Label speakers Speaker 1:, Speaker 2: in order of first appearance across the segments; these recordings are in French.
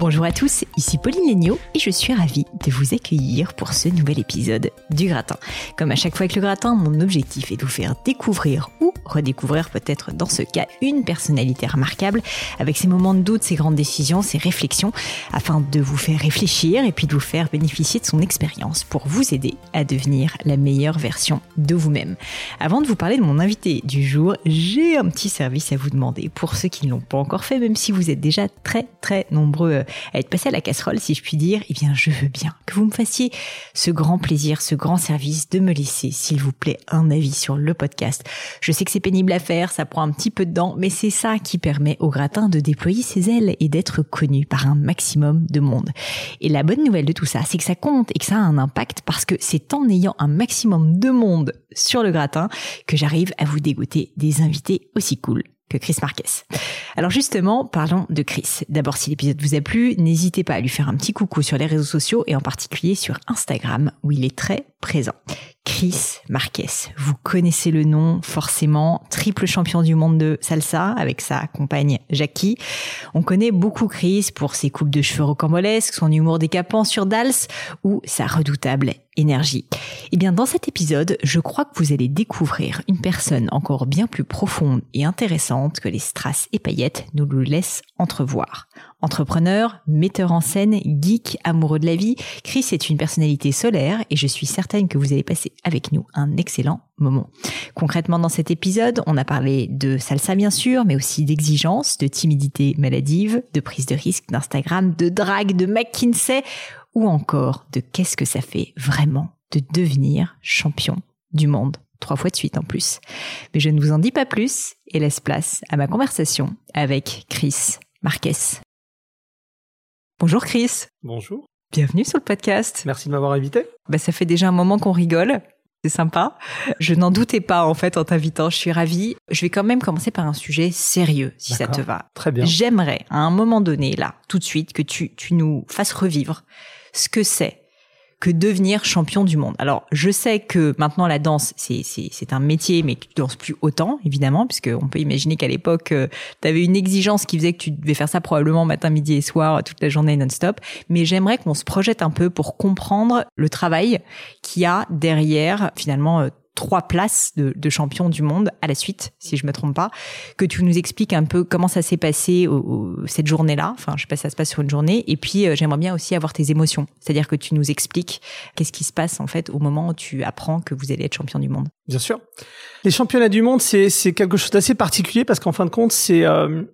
Speaker 1: Bonjour à tous, ici Pauline Léniaud et je suis ravie de vous accueillir pour ce nouvel épisode du gratin. Comme à chaque fois avec le gratin, mon objectif est de vous faire découvrir ou redécouvrir peut-être dans ce cas une personnalité remarquable avec ses moments de doute, ses grandes décisions, ses réflexions afin de vous faire réfléchir et puis de vous faire bénéficier de son expérience pour vous aider à devenir la meilleure version de vous-même. Avant de vous parler de mon invité du jour, j'ai un petit service à vous demander pour ceux qui ne l'ont pas encore fait, même si vous êtes déjà très très nombreux à être passé à la casserole, si je puis dire, eh bien, je veux bien que vous me fassiez ce grand plaisir, ce grand service de me laisser, s'il vous plaît, un avis sur le podcast. Je sais que c'est pénible à faire, ça prend un petit peu de temps, mais c'est ça qui permet au gratin de déployer ses ailes et d'être connu par un maximum de monde. Et la bonne nouvelle de tout ça, c'est que ça compte et que ça a un impact parce que c'est en ayant un maximum de monde sur le gratin que j'arrive à vous dégoûter des invités aussi cool que Chris Marquez. Alors justement, parlons de Chris. D'abord, si l'épisode vous a plu, n'hésitez pas à lui faire un petit coucou sur les réseaux sociaux et en particulier sur Instagram où il est très présent. Chris Marquez. Vous connaissez le nom forcément, triple champion du monde de salsa avec sa compagne Jackie. On connaît beaucoup Chris pour ses coupes de cheveux rocambolesques, son humour décapant sur Dals ou sa redoutable énergie. Eh bien, dans cet épisode, je crois que vous allez découvrir une personne encore bien plus profonde et intéressante que les strass et paillettes nous le laissent entrevoir. Entrepreneur, metteur en scène, geek, amoureux de la vie, Chris est une personnalité solaire et je suis certaine que vous allez passer avec nous un excellent moment. Concrètement, dans cet épisode, on a parlé de salsa bien sûr, mais aussi d'exigence, de timidité maladive, de prise de risque, d'Instagram, de drague, de McKinsey ou encore de qu'est-ce que ça fait vraiment de devenir champion du monde trois fois de suite en plus. Mais je ne vous en dis pas plus et laisse place à ma conversation avec Chris Marquez. Bonjour Chris.
Speaker 2: Bonjour.
Speaker 1: Bienvenue sur le podcast.
Speaker 2: Merci de m'avoir invité.
Speaker 1: Bah, ça fait déjà un moment qu'on rigole. C'est sympa. Je n'en doutais pas en fait en t'invitant. Je suis ravie. Je vais quand même commencer par un sujet sérieux, si ça te va.
Speaker 2: Très bien.
Speaker 1: J'aimerais à un moment donné, là, tout de suite, que tu, tu nous fasses revivre ce que c'est que devenir champion du monde. Alors, je sais que maintenant la danse, c'est un métier, mais que tu danses plus autant, évidemment, puisque on peut imaginer qu'à l'époque, euh, tu avais une exigence qui faisait que tu devais faire ça probablement matin, midi et soir, toute la journée non-stop. Mais j'aimerais qu'on se projette un peu pour comprendre le travail qu'il y a derrière, finalement, euh, trois places de, de, champion du monde à la suite, si je me trompe pas, que tu nous expliques un peu comment ça s'est passé au, cette journée-là. Enfin, je sais pas si ça se passe sur une journée. Et puis, euh, j'aimerais bien aussi avoir tes émotions. C'est-à-dire que tu nous expliques qu'est-ce qui se passe, en fait, au moment où tu apprends que vous allez être champion du monde.
Speaker 2: Bien sûr. Les championnats du monde, c'est quelque chose d'assez particulier parce qu'en fin de compte, c'est euh,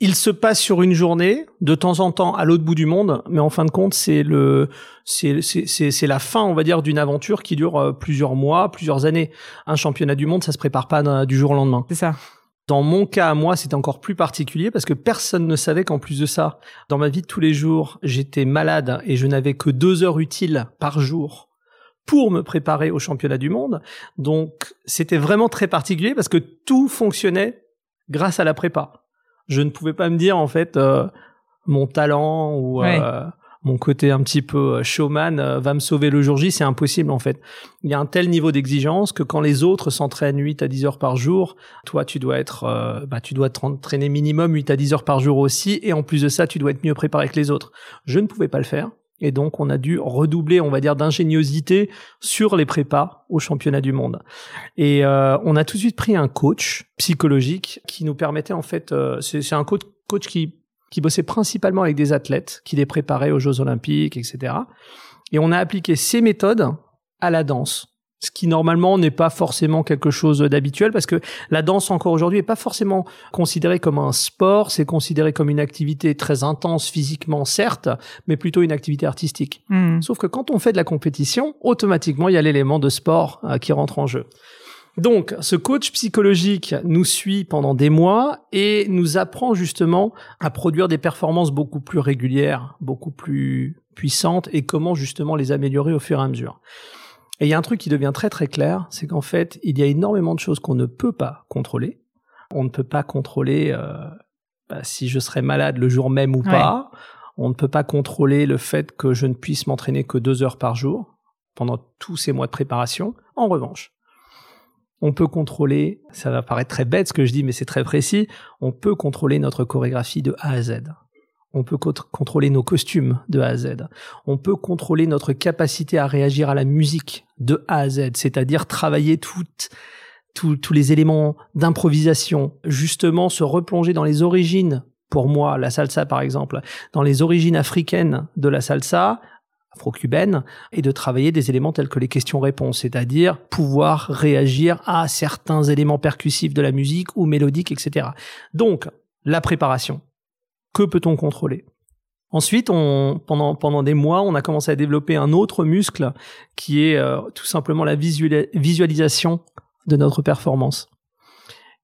Speaker 2: il se passe sur une journée, de temps en temps à l'autre bout du monde, mais en fin de compte, c'est le, c'est, c'est, c'est la fin, on va dire, d'une aventure qui dure euh, plusieurs mois, plusieurs années. Un championnat du monde, ça se prépare pas du jour au lendemain.
Speaker 1: C'est ça.
Speaker 2: Dans mon cas, à moi, c'était encore plus particulier parce que personne ne savait qu'en plus de ça, dans ma vie de tous les jours, j'étais malade et je n'avais que deux heures utiles par jour pour me préparer au championnat du monde. Donc, c'était vraiment très particulier parce que tout fonctionnait grâce à la prépa je ne pouvais pas me dire en fait euh, mon talent ou euh, mon côté un petit peu euh, showman va me sauver le jour J, c'est impossible en fait. Il y a un tel niveau d'exigence que quand les autres s'entraînent 8 à 10 heures par jour, toi tu dois être bah tu dois t'entraîner minimum 8 à 10 heures par jour aussi et en plus de ça, tu dois être mieux préparé que les autres. Je ne pouvais pas le faire Et donc, on a dû redoubler, on va dire, d'ingéniosité sur les prépas au championnat du monde. Et euh, on a tout de suite pris un coach psychologique qui nous permettait, en fait, euh, c'est un coach, coach qui, qui bossait principalement avec des athlètes, qui les préparait aux Jeux olympiques, etc. Et on a appliqué ces méthodes à la danse ce qui normalement n'est pas forcément quelque chose d'habituel parce que la danse encore aujourd'hui est pas forcément considérée comme un sport, c'est considéré comme une activité très intense physiquement certes, mais plutôt une activité artistique. Hmm. Sauf que quand on fait de la compétition, automatiquement il y a l'élément de sport euh, qui rentre en jeu. Donc, ce coach psychologique nous suit pendant des mois et nous apprend justement à produire des performances beaucoup plus régulières, beaucoup plus puissantes et comment justement les améliorer au fur et à mesure. Et il y a un truc qui devient très très clair, c'est qu'en fait, il y a énormément de choses qu'on ne peut pas contrôler. On ne peut pas contrôler euh, bah, si je serai malade le jour même ou pas. On ne peut pas contrôler le fait que je ne puisse m'entraîner que deux heures par jour pendant tous ces mois de préparation. En revanche, on peut contrôler, ça va paraître très bête ce que je dis, mais c'est très précis, on peut contrôler notre chorégraphie de A à Z. On peut contrôler nos costumes de A à Z. On peut contrôler notre capacité à réagir à la musique de A à Z, c'est-à-dire travailler toutes, tous les éléments d'improvisation, justement se replonger dans les origines, pour moi, la salsa par exemple, dans les origines africaines de la salsa, afro-cubaine, et de travailler des éléments tels que les questions-réponses, c'est-à-dire pouvoir réagir à certains éléments percussifs de la musique ou mélodiques, etc. Donc, la préparation, que peut-on contrôler? Ensuite, on, pendant, pendant des mois, on a commencé à développer un autre muscle qui est euh, tout simplement la visualisation de notre performance.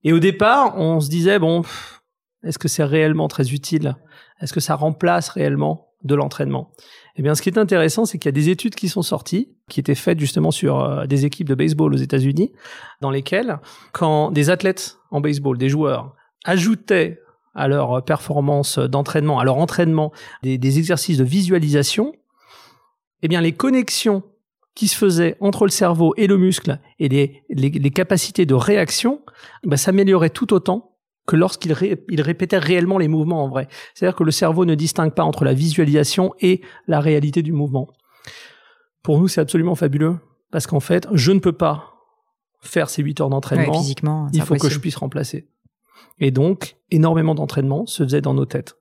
Speaker 2: Et au départ, on se disait, bon, est-ce que c'est réellement très utile? Est-ce que ça remplace réellement de l'entraînement? Eh bien, ce qui est intéressant, c'est qu'il y a des études qui sont sorties, qui étaient faites justement sur euh, des équipes de baseball aux États-Unis, dans lesquelles, quand des athlètes en baseball, des joueurs, ajoutaient à leur performance d'entraînement, à leur entraînement, des, exercices de visualisation, eh bien les connexions qui se faisaient entre le cerveau et le muscle et les, capacités de réaction bah, s'amélioraient tout autant que lorsqu'ils répétaient réellement les mouvements en vrai. C'est-à-dire que le cerveau ne distingue pas entre la visualisation et la réalité du mouvement. Pour nous, c'est absolument fabuleux parce qu'en fait, je ne peux pas faire ces 8 heures d'entraînement.
Speaker 1: physiquement,
Speaker 2: il faut que je puisse remplacer. Et donc, énormément d'entraînement se faisait dans nos têtes.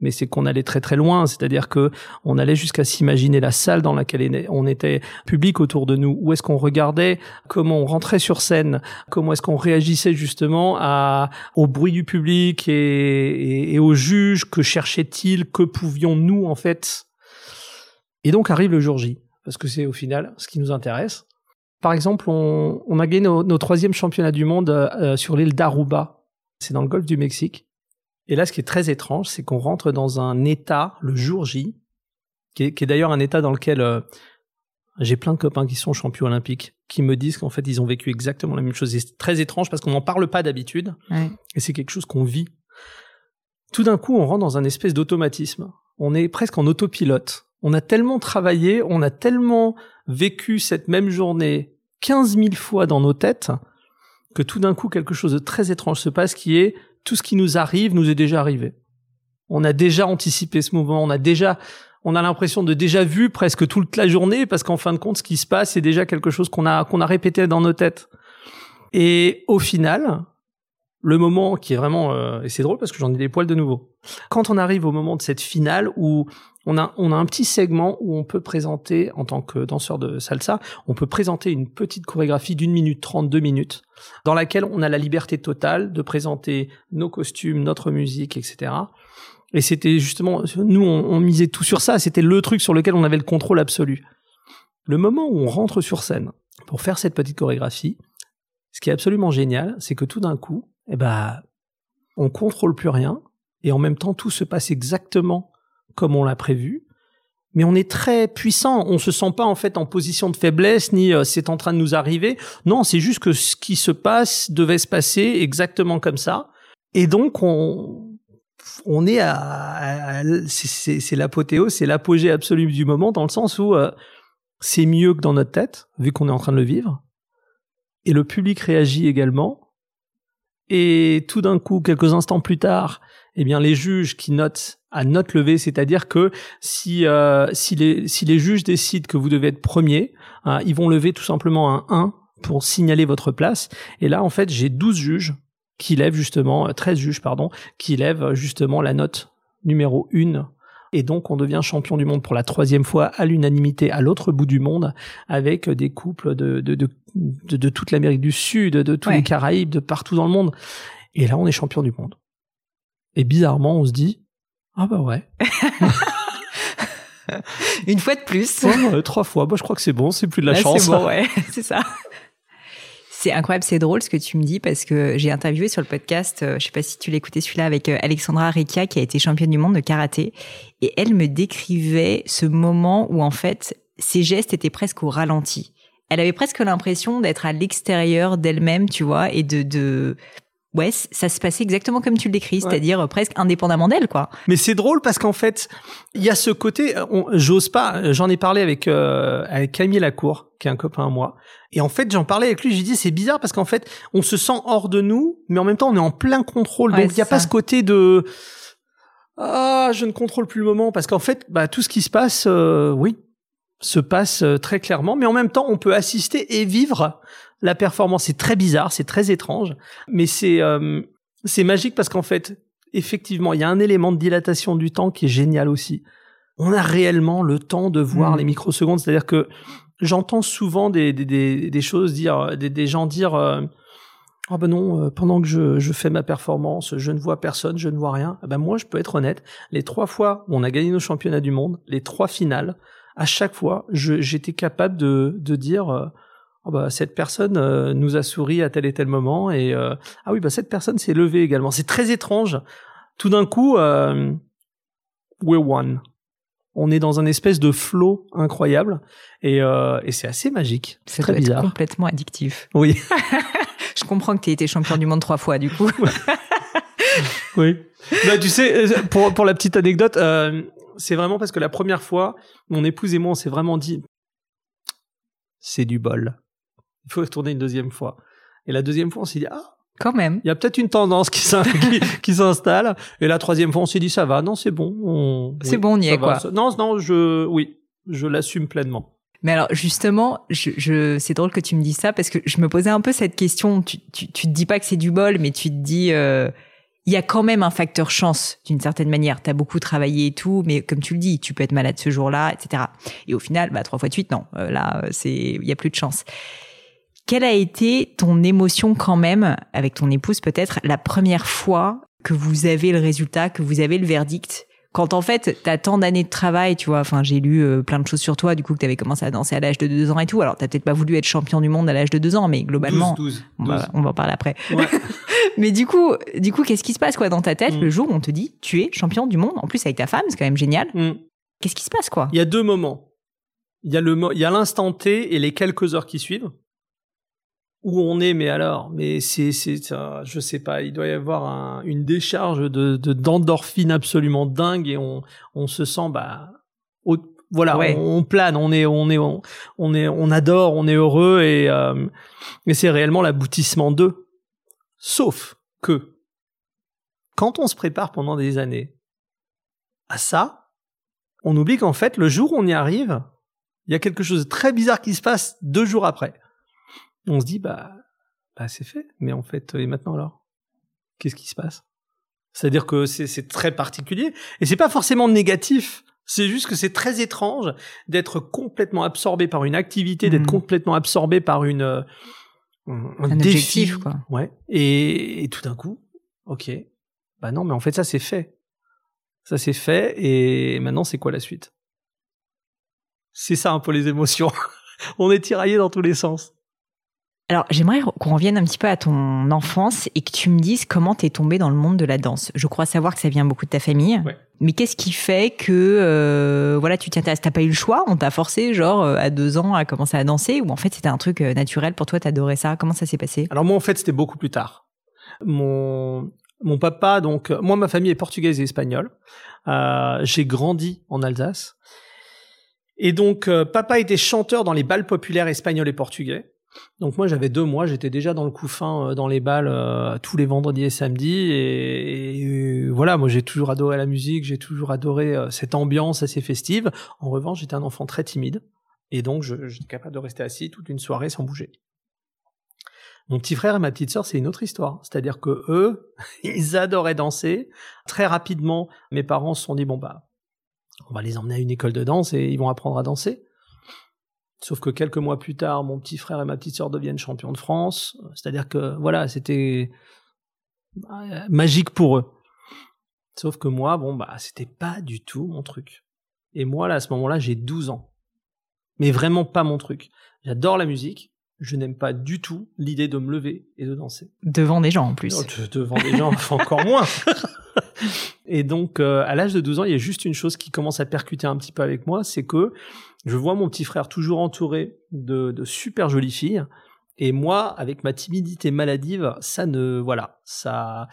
Speaker 2: Mais c'est qu'on allait très très loin, c'est-à-dire que on allait jusqu'à s'imaginer la salle dans laquelle on était, public autour de nous, où est-ce qu'on regardait, comment on rentrait sur scène, comment est-ce qu'on réagissait justement à, au bruit du public et, et, aux juges, que cherchait-il, que pouvions-nous en fait? Et donc arrive le jour J, parce que c'est au final ce qui nous intéresse. Par exemple, on, on a gagné nos, nos troisième championnats du monde euh, sur l'île d'Aruba c'est dans le golfe du Mexique. Et là, ce qui est très étrange, c'est qu'on rentre dans un état, le jour J, qui est, d'ailleurs un état dans lequel euh, j'ai plein de copains qui sont champions olympiques, qui me disent qu'en fait, ils ont vécu exactement la même chose. C'est très étrange parce qu'on n'en parle pas d'habitude, et c'est quelque chose qu'on vit. Tout d'un coup, on rentre dans un espèce d'automatisme. On est presque en autopilote. On a tellement travaillé, on a tellement vécu cette même journée 15 000 fois dans nos têtes que tout d'un coup quelque chose de très étrange se passe qui est tout ce qui nous arrive nous est déjà arrivé. On a déjà anticipé ce mouvement, on a déjà on a l'impression de déjà vu presque toute la journée parce qu'en fin de compte ce qui se passe c'est déjà quelque chose qu'on a qu'on a répété dans nos têtes. Et au final, le moment qui est vraiment euh, et c'est drôle parce que j'en ai des poils de nouveau. Quand on arrive au moment de cette finale où on a, on a un petit segment où on peut présenter, en tant que danseur de salsa, on peut présenter une petite chorégraphie d'une minute trente, deux minutes, dans laquelle on a la liberté totale de présenter nos costumes, notre musique, etc. Et c'était justement, nous, on, on misait tout sur ça. C'était le truc sur lequel on avait le contrôle absolu. Le moment où on rentre sur scène pour faire cette petite chorégraphie, ce qui est absolument génial, c'est que tout d'un coup, eh ben, on contrôle plus rien et en même temps tout se passe exactement comme on l'a prévu. Mais on est très puissant, on se sent pas en fait en position de faiblesse ni euh, c'est en train de nous arriver. Non, c'est juste que ce qui se passe devait se passer exactement comme ça. Et donc on on est à, c'est l'apothéose, c'est l'apogée absolue du moment dans le sens où euh, c'est mieux que dans notre tête vu qu'on est en train de le vivre. Et le public réagit également. Et tout d'un coup, quelques instants plus tard, eh bien les juges qui notent à note levée, c'est-à-dire que si euh, si les si les juges décident que vous devez être premier, hein, ils vont lever tout simplement un 1 pour signaler votre place. Et là, en fait, j'ai 12 juges qui lèvent justement, 13 juges, pardon, qui lèvent justement la note numéro 1 et donc on devient champion du monde pour la troisième fois à l'unanimité à l'autre bout du monde avec des couples de, de, de, de, toute l'Amérique du Sud, de tous les Caraïbes, de partout dans le monde. Et là on est champion du monde. Et bizarrement on se dit ah bah ouais.
Speaker 1: Une fois de plus.
Speaker 2: trois fois. Bah, je crois que c'est bon, c'est plus de la chance.
Speaker 1: C'est bon, ouais, c'est ça. C'est incroyable, c'est drôle ce que tu me dis parce que j'ai interviewé sur le podcast, euh, je sais pas si tu l'écoutais celui-là avec euh, Alexandra Rekia qui a été championne du monde de karaté et elle me décrivait ce moment où en fait ses gestes étaient presque au ralenti. Elle avait presque l'impression d'être à l'extérieur d'elle-même, tu vois, et de, de ouais, ça se passait exactement comme tu le décris, c'est-à-dire euh, presque indépendamment d'elle, quoi.
Speaker 2: Mais c'est drôle parce qu'en fait, il y a ce côté, j'ose pas, j'en ai parlé avec euh, avec Camille Lacour, qui est un copain à moi, et en fait, j'en parlais avec lui, j'ai dit c'est bizarre parce qu'en fait, on se sent hors de nous, mais en même temps, on est en plein contrôle, donc il y a pas ce côté de ah, je ne contrôle plus le moment parce qu'en fait, bah tout ce qui se passe, euh, oui, se passe euh, très clairement, mais en même temps, on peut assister et vivre la performance. C'est très bizarre, c'est très étrange, mais c'est euh, c'est magique parce qu'en fait, effectivement, il y a un élément de dilatation du temps qui est génial aussi. On a réellement le temps de voir mmh. les microsecondes, c'est-à-dire que j'entends souvent des, des, des, choses dire, des, des gens dire. Euh, ah ben non, pendant que je, je, fais ma performance, je ne vois personne, je ne vois rien. Ah ben moi, je peux être honnête. Les trois fois où on a gagné nos championnats du monde, les trois finales, à chaque fois, j'étais capable de, de dire euh, oh bah, cette personne euh, nous a souri à tel et tel moment et euh, ah oui bah cette personne s'est levée également. C'est très étrange. Tout d'un coup, we're one. On est dans un espèce de flow incroyable et, et c'est assez magique. C'est très bizarre.
Speaker 1: complètement addictif.
Speaker 2: Oui.
Speaker 1: Je comprends que tu été champion du monde trois fois du coup.
Speaker 2: oui. Bah, tu sais, pour, pour la petite anecdote, euh, c'est vraiment parce que la première fois, mon épouse et moi, on s'est vraiment dit, c'est du bol. Il faut retourner une deuxième fois. Et la deuxième fois, on s'est dit, ah,
Speaker 1: quand même.
Speaker 2: Il y a peut-être une tendance qui s'installe. Et la troisième fois, on s'est dit, ça va, non, c'est bon.
Speaker 1: C'est bon, on y est, quoi.
Speaker 2: Non, non, je, oui, je l'assume pleinement.
Speaker 1: Mais alors justement, je, je c'est drôle que tu me dis ça parce que je me posais un peu cette question. Tu, tu, tu te dis pas que c'est du bol, mais tu te dis, euh, il y a quand même un facteur chance d'une certaine manière. Tu as beaucoup travaillé et tout, mais comme tu le dis, tu peux être malade ce jour-là, etc. Et au final, bah, trois fois de suite, non. Euh, là, euh, c'est, il y a plus de chance. Quelle a été ton émotion quand même, avec ton épouse peut-être, la première fois que vous avez le résultat, que vous avez le verdict? Quand en fait t'as tant d'années de travail, tu vois, enfin j'ai lu euh, plein de choses sur toi, du coup que t'avais commencé à danser à l'âge de deux ans et tout. Alors t'as peut-être pas voulu être champion du monde à l'âge de deux ans, mais globalement,
Speaker 2: 12,
Speaker 1: On, va, en parler après. mais du coup, du coup, qu'est-ce qui se passe quoi dans ta tête mm. le jour où on te dit tu es champion du monde, en plus avec ta femme, c'est quand même génial. Mm. Qu'est-ce qui se passe quoi?
Speaker 2: Il y a deux moments. Il y a le, il y a l'instant T et les quelques heures qui suivent où on est, mais alors, mais c'est, c'est, je sais pas, il doit y avoir un, une décharge de, de d'endorphine absolument dingue et on, on se sent, bah, voilà, on, plane, on est, on est, on, est, on adore, on est heureux et, euh, c'est réellement l'aboutissement d'eux. Sauf que quand on se prépare pendant des années à ça, on oublie qu'en fait, le jour où on y arrive, il y a quelque chose de très bizarre qui se passe deux jours après on se dit bah, bah c'est fait. Mais en fait, et maintenant alors? Qu'est-ce qui se passe? C'est-à-dire que c'est très particulier et c'est pas forcément négatif. C'est juste que c'est très étrange d'être complètement absorbé par une activité, d'être mmh. complètement absorbé par une euh,
Speaker 1: un, défi, quoi.
Speaker 2: Ouais. Et, et tout d'un coup, ok. Bah non, mais en fait ça c'est fait. Ça c'est fait et maintenant c'est quoi la suite? C'est ça un peu les émotions. On est tiraillé dans tous les sens.
Speaker 1: Alors, j'aimerais qu'on revienne un petit peu à ton enfance et que tu me dises comment t'es tombé dans le monde de la danse. Je crois savoir que ça vient beaucoup de ta famille. Mais qu'est-ce qui fait que, euh, voilà, tu tiens, t'as pas eu le choix, on t'a forcé, genre, euh, à deux ans à commencer à danser, ou en fait c'était un truc euh, naturel pour toi, t'adorais ça? Comment ça s'est passé?
Speaker 2: Alors moi, en fait, c'était beaucoup plus tard. Mon mon papa, donc moi, ma famille est portugaise et espagnole. Euh, j'ai grandi en Alsace. Et donc, papa était chanteur dans les balles populaires espagnols et portugais. Donc moi j'avais deux mois, j'étais déjà dans le couffin, euh, dans les balles euh, tous les vendredis et samedis. Et, et, voilà, moi j'ai toujours adoré la musique, j'ai toujours adoré euh, cette ambiance assez festive. En revanche, j'étais un enfant très timide. Et donc j'étais capable de rester assis toute une soirée sans bouger. Mon petit frère et ma petite sœur, c'est une autre histoire. C'est-à-dire que eux, ils adoraient danser. Très rapidement, mes parents se sont dit, bon bah, on va les emmener à une école de danse et ils vont apprendre à danser. Sauf que quelques mois plus tard, mon petit frère et ma petite sœur deviennent champions de France. C'est-à-dire que voilà, c'était euh, magique pour eux. Sauf que moi, bon bah, c'était pas du tout mon truc. Et moi là, à ce moment-là, j'ai 12 ans. Mais vraiment pas mon truc. J'adore la musique. Je n'aime pas du tout l'idée de me lever et de danser.
Speaker 1: Devant des gens en plus.
Speaker 2: devant des gens, encore moins. Et donc, euh, à l'âge de 12 ans, il y a juste une chose qui commence à percuter un petit peu avec moi, c'est que je vois mon petit frère toujours entouré de, de super jolies filles. Et moi, avec ma timidité maladive, ça ne, voilà, ça,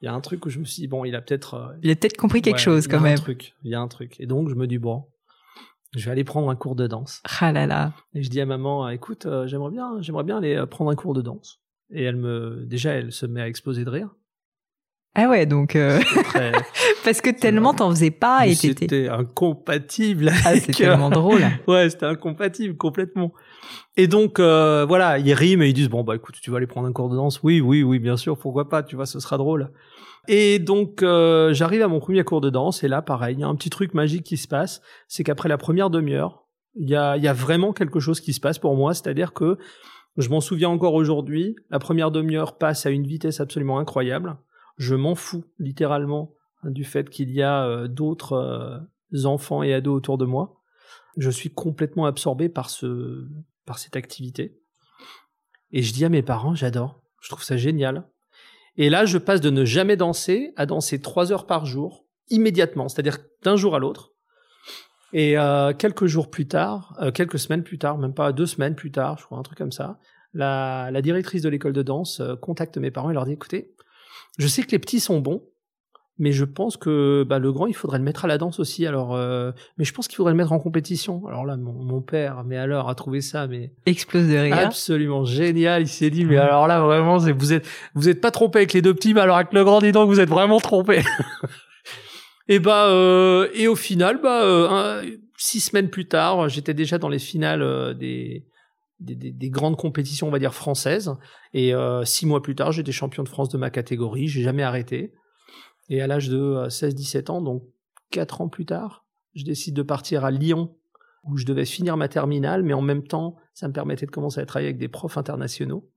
Speaker 2: il y a un truc où je me suis dit, bon, il a peut-être, euh,
Speaker 1: il a peut-être compris quelque chose quand même.
Speaker 2: Il y a un truc, il y a un truc. Et donc, je me dis, bon, je vais aller prendre un cours de danse.
Speaker 1: Ah là là.
Speaker 2: Et je dis à maman, écoute, euh, j'aimerais bien, j'aimerais bien aller prendre un cours de danse. Et elle me, déjà, elle se met à exploser de rire.
Speaker 1: Ah ouais, donc euh, parce que tellement t'en faisais pas et
Speaker 2: c'était incompatible.
Speaker 1: Ah, c'est tellement drôle.
Speaker 2: ouais, c'était incompatible complètement. Et donc euh, voilà, ils riment et ils disent bon bah écoute, tu vas aller prendre un cours de danse. Oui, oui, oui, bien sûr, pourquoi pas, tu vois, ce sera drôle. Et donc euh, j'arrive à mon premier cours de danse et là pareil, il y a un petit truc magique qui se passe, c'est qu'après la première demi-heure, il y a, y a vraiment quelque chose qui se passe pour moi, c'est-à-dire que je m'en souviens encore aujourd'hui, la première demi-heure passe à une vitesse absolument incroyable je m'en fous littéralement du fait qu'il y a euh, d'autres euh, enfants et ados autour de moi. Je suis complètement absorbé par ce par cette activité. Et je dis à mes parents, j'adore, je trouve ça génial. Et là, je passe de ne jamais danser à danser trois heures par jour, immédiatement, c'est-à-dire d'un jour à l'autre. Et euh, quelques jours plus tard, quelques semaines plus tard, même pas deux semaines plus tard, je crois un truc comme ça, la, la directrice de l'école de danse contacte mes parents et leur dit écoutez, je sais que les petits sont bons, mais je pense que bah, le grand, il faudrait le mettre à la danse aussi. Alors, euh, mais je pense qu'il faudrait le mettre en compétition. Alors là, mon, père, mais alors, a trouvé ça, mais
Speaker 1: explose de rire,
Speaker 2: absolument génial. Il s'est dit, mais alors là, vraiment, vous êtes, vous êtes pas trompé avec les deux petits, mais alors avec le grand, dis donc, vous êtes vraiment trompé. et bah, euh, et au final, bah, euh, six semaines plus tard, j'étais déjà dans les finales des des, grandes compétitions, on va dire françaises. Et euh, six mois plus tard, j'étais champion de France de ma catégorie. J'ai jamais arrêté. Et à l'âge de 16-17 euh, ans, donc quatre ans plus tard, je décide de partir à Lyon, où je devais finir ma terminale, mais en même temps, ça me permettait de commencer à travailler avec des profs internationaux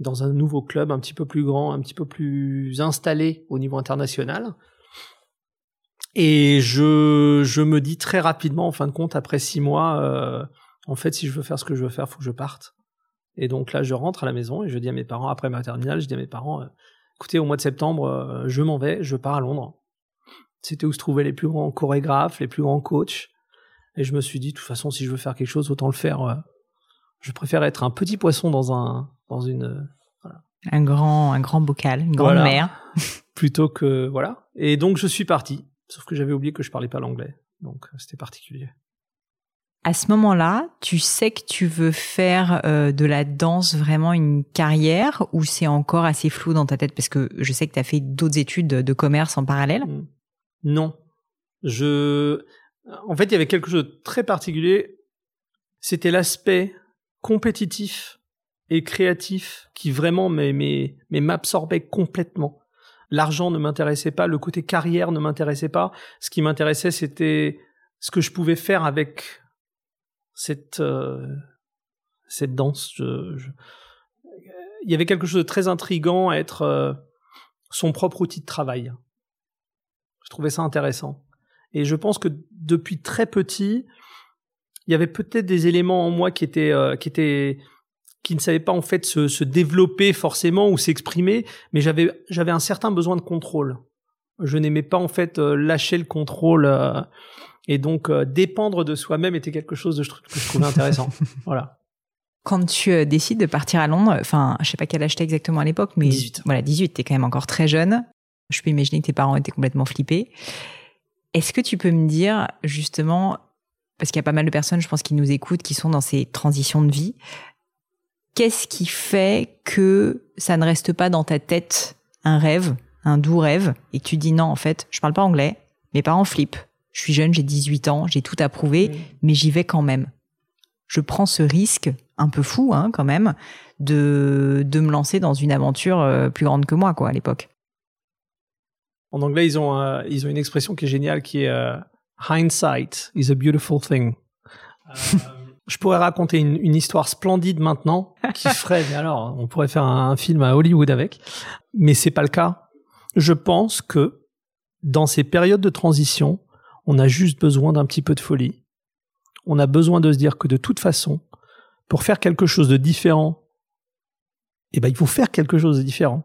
Speaker 2: dans un nouveau club un petit peu plus grand, un petit peu plus installé au niveau international. Et je, me dis très rapidement, en fin de compte, après six mois, euh, en fait, si je veux faire ce que je veux faire, faut que je parte. Et donc là, je rentre à la maison et je dis à mes parents, après ma terminale, je dis à mes parents, euh, écoutez, au mois de septembre, euh, je m'en vais, je pars à Londres. C'était où se trouvaient les plus grands chorégraphes, les plus grands coachs. Et je me suis dit, de toute façon, si je veux faire quelque chose, autant le faire. Euh, je préfère être un petit poisson dans un, dans une,
Speaker 1: voilà. Un grand, un grand bocal, une grande mer.
Speaker 2: plutôt que, voilà. Et donc, je suis parti. Sauf que j'avais oublié que je parlais pas l'anglais. Donc, c'était particulier
Speaker 1: à ce moment-là, tu sais que tu veux faire euh, de la danse vraiment une carrière ou c'est encore assez flou dans ta tête? Parce que je sais que tu as fait d'autres études de commerce en parallèle mmh.
Speaker 2: Non. Je en fait, il y avait quelque chose de très particulier, c'était l'aspect compétitif et créatif qui vraiment m'absorbait complètement. L'argent ne m'intéressait pas, le côté carrière ne m'intéressait pas. Ce qui m'intéressait, c'était ce que je pouvais faire avec cette euh, cette danse. Il y avait quelque chose de très intrigant à être euh, son propre outil de travail. Je trouvais ça intéressant. Et je pense que depuis très petit, il y avait peut-être des éléments en moi qui étaient euh, qui ne savaient pas en fait se, développer forcément ou s'exprimer, mais j'avais un certain besoin de contrôle. Je n'aimais pas en fait lâcher le contrôle et donc, euh, dépendre de soi-même était quelque chose de, que je trouvais intéressant. voilà.
Speaker 1: Quand tu euh, décides de partir à Londres, enfin, je sais pas quel âge t'as exactement à l'époque, mais
Speaker 2: 18.
Speaker 1: voilà, 18, t'es quand même encore très jeune. Je peux imaginer que tes parents étaient complètement flippés. Est-ce que tu peux me dire justement, parce qu'il y a pas mal de personnes, je pense, qui nous écoutent, qui sont dans ces transitions de vie, qu'est-ce qui fait que ça ne reste pas dans ta tête un rêve, un doux rêve, et que tu dis non, en fait, je parle pas anglais, mes parents flippent, je suis jeune, j'ai 18 ans, j'ai tout approuvé, mais j'y vais quand même. Je prends ce risque, un peu fou hein, quand même, de, de me lancer dans une aventure euh, plus grande que moi, quoi, à l'époque.
Speaker 2: En anglais, ils ont, euh, ils ont une expression qui est géniale, qui est euh, hindsight is a beautiful thing. je pourrais raconter une, une, histoire splendide maintenant qui ferait, mais alors, on pourrait faire un, un, film à Hollywood avec, mais c'est pas le cas. Je pense que dans ces périodes de transition, on a juste besoin d'un petit peu de folie. On a besoin de se dire que de toute façon, pour faire quelque chose de différent, eh ben, il faut faire quelque chose de différent.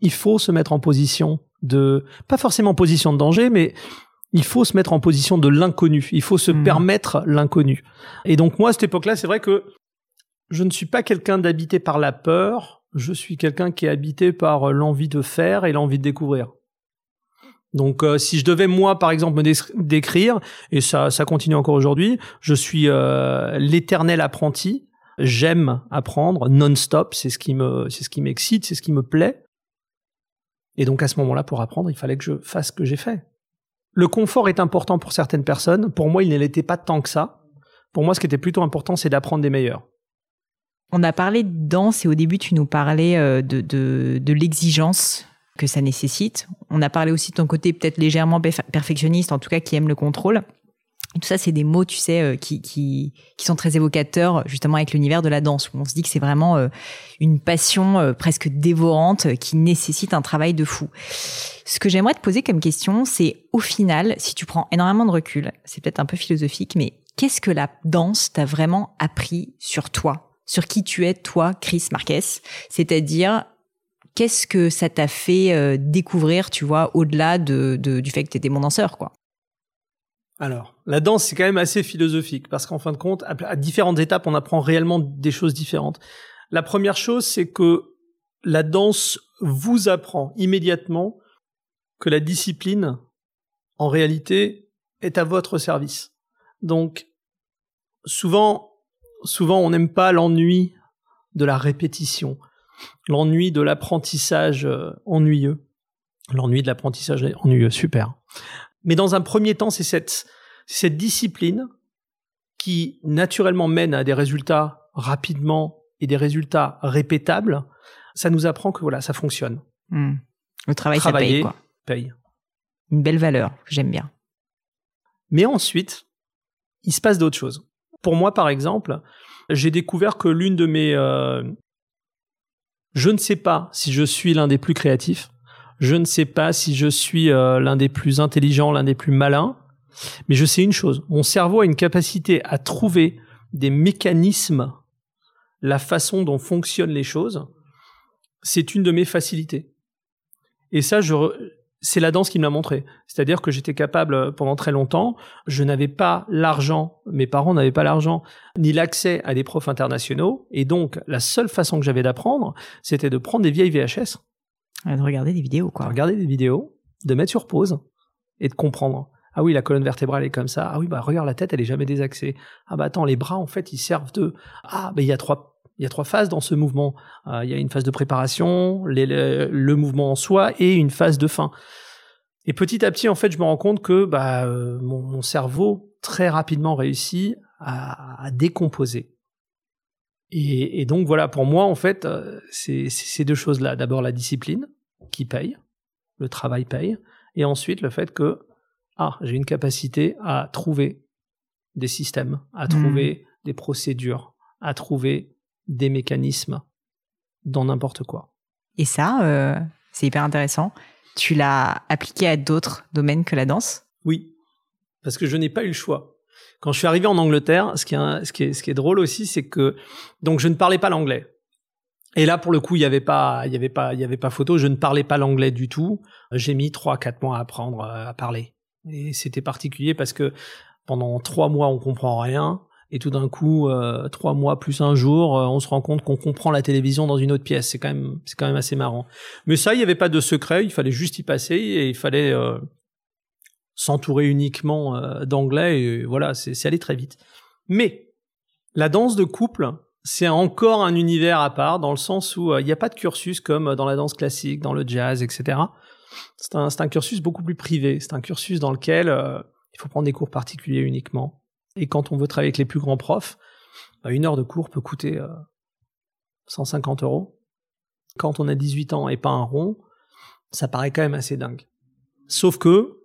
Speaker 2: Il faut se mettre en position de, pas forcément en position de danger, mais il faut se mettre en position de l'inconnu. Il faut se mmh. permettre l'inconnu. Et donc, moi, à cette époque-là, c'est vrai que je ne suis pas quelqu'un d'habité par la peur. Je suis quelqu'un qui est habité par l'envie de faire et l'envie de découvrir. Donc, euh, si je devais moi, par exemple, me décrire, et ça, ça continue encore aujourd'hui, je suis euh, l'éternel apprenti. J'aime apprendre non-stop. C'est ce qui me, c'est ce qui m'excite, c'est ce qui me plaît. Et donc, à ce moment-là, pour apprendre, il fallait que je fasse ce que j'ai fait. Le confort est important pour certaines personnes. Pour moi, il ne l'était pas tant que ça. Pour moi, ce qui était plutôt important, c'est d'apprendre des meilleurs.
Speaker 1: On a parlé de danse et au début, tu nous parlais euh, de, de, de l'exigence que ça nécessite. On a parlé aussi de ton côté peut-être légèrement perfectionniste, en tout cas qui aime le contrôle. tout ça, c'est des mots, tu sais, euh, qui, qui, qui sont très évocateurs justement avec l'univers de la danse, où on se dit que c'est vraiment euh, une passion euh, presque dévorante qui nécessite un travail de fou. Ce que j'aimerais te poser comme question, c'est au final, si tu prends énormément de recul, c'est peut-être un peu philosophique, mais qu'est-ce que la danse t'a vraiment appris sur toi? Sur qui tu es, toi, Chris Marquez, c'est-à-dire qu'est-ce que ça t'a fait euh, découvrir, tu vois, au-delà de, du fait que tu étais mon danseur, quoi?
Speaker 2: Alors, la danse, c'est quand même assez philosophique, parce qu'en fin de compte, à, différentes étapes, on apprend réellement des choses différentes. La première chose, c'est que la danse vous apprend immédiatement que la discipline, en réalité, est à votre service. Donc, souvent, souvent, on n'aime pas l'ennui de la répétition l'ennui de l'apprentissage euh, ennuyeux. L'ennui de l'apprentissage ennuyeux, super. Mais dans un premier temps, c'est cette, cette discipline qui naturellement mène à des résultats rapidement et des résultats répétables. Ça nous apprend que voilà, ça fonctionne.
Speaker 1: Hmm. Le travail, ça paye, quoi.
Speaker 2: paye.
Speaker 1: Une belle valeur j'aime bien.
Speaker 2: Mais ensuite, il se passe d'autres choses. Pour moi, par exemple, j'ai découvert que l'une de mes euh, je ne sais pas si je suis l'un des plus créatifs. Je ne sais pas si je suis euh, l'un des plus intelligents, l'un des plus malins. Mais je sais une chose. Mon cerveau a une capacité à trouver des mécanismes, la façon dont fonctionnent les choses. C'est une de mes facilités. Et ça, je, c'est la danse qui me l'a montré. C'est-à-dire que j'étais capable euh, pendant très longtemps, je n'avais pas l'argent, mes parents n'avaient pas l'argent, ni l'accès à des profs internationaux, et donc la seule façon que j'avais d'apprendre, c'était de prendre des vieilles VHS.
Speaker 1: de regarder des vidéos, quoi.
Speaker 2: De regarder des vidéos, de mettre sur pause, et de comprendre. Ah oui, la colonne vertébrale est comme ça. Ah oui, bah regarde la tête, elle est jamais désaxée. Ah bah attends, les bras en fait, ils servent de. Ah bah il y a trois il y a trois phases dans ce mouvement. Euh, il y a une phase de préparation, le, mouvement en soi et une phase de fin. Et petit à petit, en fait, je me rends compte que bah, euh, mon, cerveau très rapidement réussit à, décomposer. Et, donc voilà, pour moi, en fait, euh, c'est ces deux choses-là. D'abord la discipline qui paye, le travail paye, et ensuite le fait que ah, j'ai une capacité à trouver des systèmes, à trouver mmh. des procédures, à trouver des mécanismes dans n'importe quoi.
Speaker 1: Et ça, euh, c'est hyper intéressant. Tu l'as appliqué à d'autres domaines que la danse?
Speaker 2: Oui, parce que je n'ai pas eu le choix. Quand je suis arrivé en Angleterre, ce qui est, ce qui est, ce qui est drôle aussi, c'est que donc je ne parlais pas l'anglais. Et là, pour le coup, il y avait pas, il y avait pas, il y avait pas photo. Je ne parlais pas l'anglais du tout. J'ai mis trois, quatre mois à apprendre à parler. Et c'était particulier parce que pendant trois mois, on comprend rien et tout d'un coup, euh, trois mois plus un jour, euh, on se rend compte qu'on comprend la télévision dans une autre pièce. C'est quand même, c'est quand même assez marrant. Mais ça, il n'y avait pas de secret. Il fallait juste y passer et il fallait euh, s'entourer uniquement d'anglais. Et voilà, c'est allé très vite. Mais la danse de couple, c'est encore un univers à part dans le sens où il n'y a pas de cursus comme dans la danse classique, dans le jazz, etc. C'est un, un, cursus beaucoup plus privé. C'est un cursus dans lequel il faut prendre des cours particuliers uniquement. Et quand on veut travailler avec les plus grands profs, bah, une heure de cours peut coûter 150 euros. Quand on a 18 ans et pas un rond, ça paraît quand même assez dingue. Sauf que,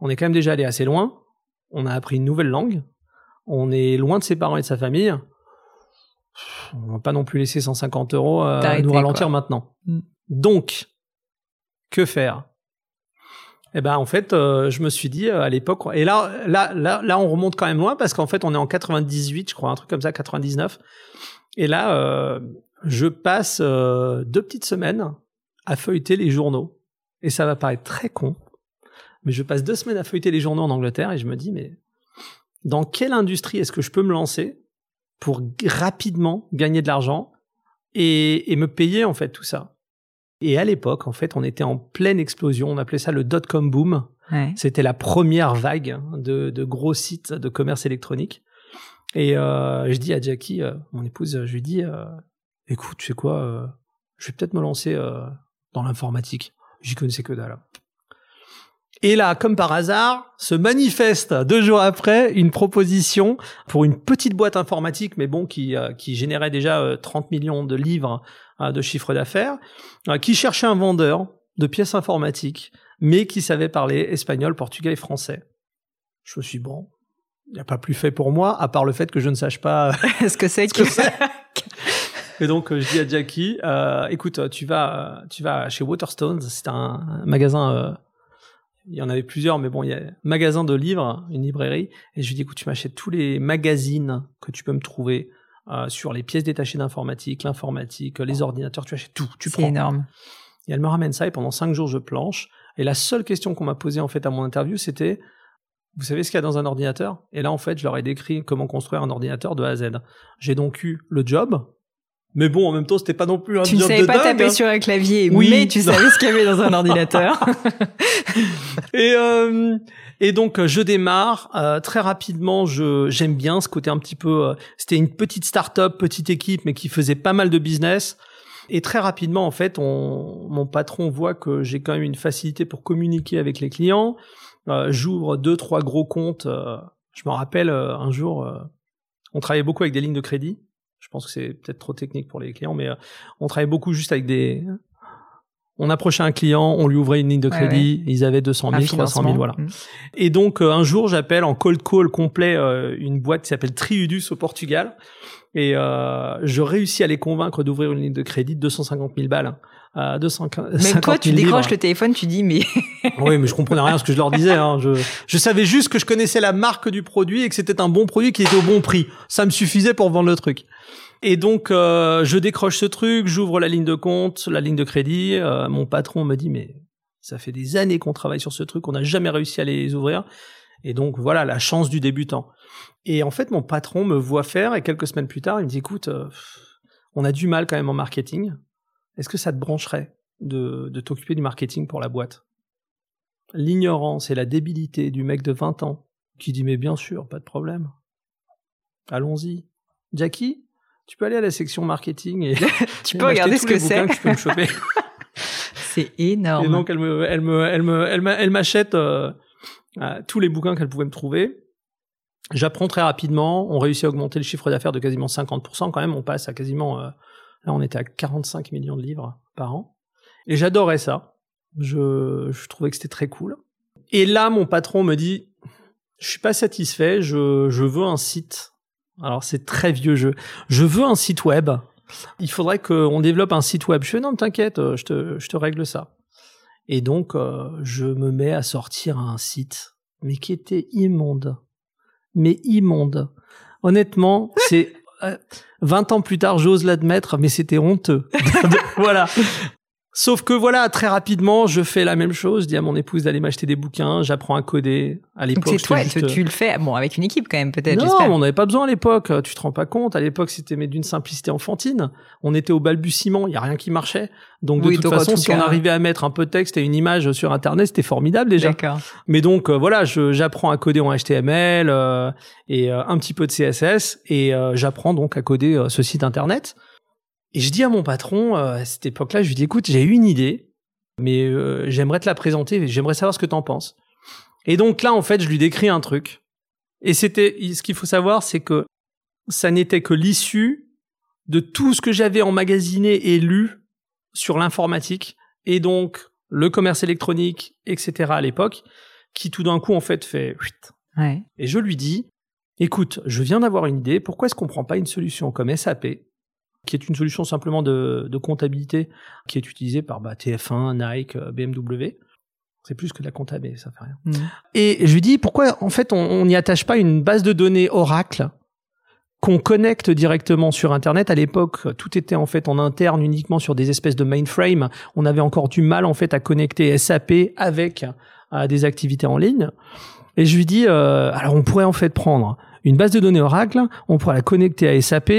Speaker 2: on est quand même déjà allé assez loin, on a appris une nouvelle langue, on est loin de ses parents et de sa famille, on va pas non plus laisser 150 euros euh, nous ralentir maintenant. Mm. Donc, que faire? Eh ben, en fait, euh, je me suis dit euh, à l'époque, et là, là, là, là, on remonte quand même loin parce qu'en fait, on est en 98, je crois, un truc comme ça, 99. Et là, je passe deux petites semaines à feuilleter les journaux. Et ça va paraître très con, mais je passe deux semaines à feuilleter les journaux en Angleterre et je me dis, mais dans quelle industrie est-ce que je peux me lancer pour rapidement gagner de l'argent et, me payer en fait tout ça? Et à l'époque, en fait, on était en pleine explosion. On appelait ça le dot-com boom. C'était la première vague de, gros sites de commerce électronique. Et euh, je dis à Jackie, euh, mon épouse, je lui dis, euh, écoute, tu sais quoi, je vais peut-être me lancer dans l'informatique. J'y connaissais que dalle. Et là, comme par hasard, se manifeste deux jours après une proposition pour une petite boîte informatique, mais bon, qui, qui générait déjà 30 euh, millions de livres de chiffre d'affaires, qui cherchait un vendeur de pièces informatiques, mais qui savait parler espagnol, portugais et français. Je me suis dit, bon, il n'y a pas plus fait pour moi, à part le fait que je ne sache pas
Speaker 1: ce que c'est que c'est.
Speaker 2: Et donc, je dis à Jackie, euh, écoute, tu vas, tu vas chez Waterstones, c'est un, magasin, euh, il y en avait plusieurs, mais bon, il y a un magasin de livres, une librairie, et je lui dis, écoute, tu m'achètes tous les magazines que tu peux me trouver euh, sur les pièces détachées d'informatique, l'informatique, les ordinateurs, tu achètes tout, tu prends.
Speaker 1: C'est énorme.
Speaker 2: Et elle me ramène ça, et pendant cinq jours, je planche. Et la seule question qu'on m'a posée, en fait, à mon interview, c'était, vous savez ce qu'il y a dans un ordinateur? Et là, en fait, je leur ai décrit comment construire un ordinateur de A à Z. J'ai donc eu le job, mais bon, en même temps, c'était pas non plus un
Speaker 1: tu job de Tu ne savais pas taper hein. sur un clavier, oui, mais tu savais ce qu'il y avait dans un ordinateur.
Speaker 2: et euh, et donc je démarre euh, très rapidement. Je j'aime bien ce côté un petit peu. Euh, c'était une petite start-up, petite équipe, mais qui faisait pas mal de business. Et très rapidement, en fait, on, mon patron voit que j'ai quand même une facilité pour communiquer avec les clients. Euh, J'ouvre deux, trois gros comptes. Euh, je me rappelle un jour, on travaillait beaucoup avec des lignes de crédit. Je pense que c'est peut-être trop technique pour les clients, mais euh, on travaillait beaucoup juste avec des. On approchait un client, on lui ouvrait une ligne de crédit, ils avaient 200 000, 300 000, voilà. Mm. Et donc euh, un jour, j'appelle en cold call complet euh, une boîte qui s'appelle Triudus au Portugal, et je réussis à les convaincre d'ouvrir une ligne de crédit de 250 000 balles. À 250
Speaker 1: Même toi, tu décroches le téléphone, tu dis mais.
Speaker 2: oui, mais je comprenais rien à ce que je leur disais. Hein. Je, je savais juste que je connaissais la marque du produit et que c'était un bon produit qui était au bon prix. Ça me suffisait pour vendre le truc. Et donc, euh, je décroche ce truc, j'ouvre la ligne de compte, la ligne de crédit. Euh, mon patron me dit, mais ça fait des années qu'on travaille sur ce truc, on n'a jamais réussi à les ouvrir. Et donc, voilà, la chance du débutant. Et en fait, mon patron me voit faire, et quelques semaines plus tard, il me dit, écoute, euh, on a du mal quand même en marketing. Est-ce que ça te brancherait de, de t'occuper du marketing pour la boîte? L'ignorance et la débilité du mec de 20 ans qui dit, mais bien sûr, pas de problème. Allons-y. Jackie, tu peux aller à la section marketing et
Speaker 1: tu peux regarder ce que c'est.
Speaker 2: Que tu peux me choper.
Speaker 1: c'est énorme.
Speaker 2: Et donc elle me, elle me, elle me, elle m'achète euh, euh, tous les bouquins qu'elle pouvait me trouver. J'apprends très rapidement. On réussit à augmenter le chiffre d'affaires de quasiment 50% quand même. On passe à quasiment, euh, là on était à 45 millions de livres par an. Et j'adorais ça. Je, je trouvais que c'était très cool. Et là, mon patron me dit, je suis pas satisfait. Je, je veux un site alors c'est très vieux jeu. Je veux un site web. Il faudrait qu'on développe un site web. Je fais non, t'inquiète, euh, je te, je te règle ça. Et donc euh, je me mets à sortir un site, mais qui était immonde, mais immonde. Honnêtement, c'est 20 euh, ans plus tard, j'ose l'admettre, mais c'était honteux. voilà. Sauf que voilà, très rapidement, je fais la même chose. Je dis à mon épouse d'aller m'acheter des bouquins. J'apprends à coder. À l'époque,
Speaker 1: Donc c'est toi,
Speaker 2: juste-
Speaker 1: tu le fais, bon, avec une équipe quand même, peut-être,
Speaker 2: Non, on n'avait pas besoin à l'époque. Tu te rends pas compte. À l'époque, c'était mais d'une simplicité enfantine. On était au balbutiement. Il y a rien qui marchait. Donc de
Speaker 1: Oui,
Speaker 2: toute
Speaker 1: donc,
Speaker 2: façon,
Speaker 1: tout
Speaker 2: si on arrivait à mettre un peu de texte et une image sur Internet, c'était formidable déjà.
Speaker 1: D'accord.
Speaker 2: Mais donc euh, voilà, j'apprends à coder en HTML euh, et euh, un petit peu de CSS et euh, j'apprends donc à coder euh, ce site internet. Et je dis à mon patron euh, à cette époque-là, je lui dis écoute, j'ai eu une idée, mais euh, j'aimerais te la présenter, et j'aimerais savoir ce que t'en penses. Et donc là, en fait, je lui décris un truc. Et c'était ce qu'il faut savoir, c'est que ça n'était que l'issue de tout ce que j'avais emmagasiné et lu sur l'informatique et donc le commerce électronique, etc. à l'époque, qui tout d'un coup en fait fait.
Speaker 1: Ouais.
Speaker 2: Et je lui dis, écoute, je viens d'avoir une idée, pourquoi est-ce qu'on prend pas une solution comme SAP, qui est une solution simplement de, de comptabilité, qui est utilisée par bah, TF1, Nike, euh, BMW. C'est plus que de la comptabilité, ça fait rien.
Speaker 1: Mhm.
Speaker 2: Et je lui dis, pourquoi en fait on n'y attache pas une base de données Oracle qu'on connecte directement sur Internet? À l'époque, tout était en fait en interne uniquement sur des espèces de mainframe. On avait encore du mal en fait à connecter SAP avec euh, des activités en ligne. Et je lui dis, euh, alors on pourrait en fait prendre une base de données Oracle, on pourrait la connecter à SAP.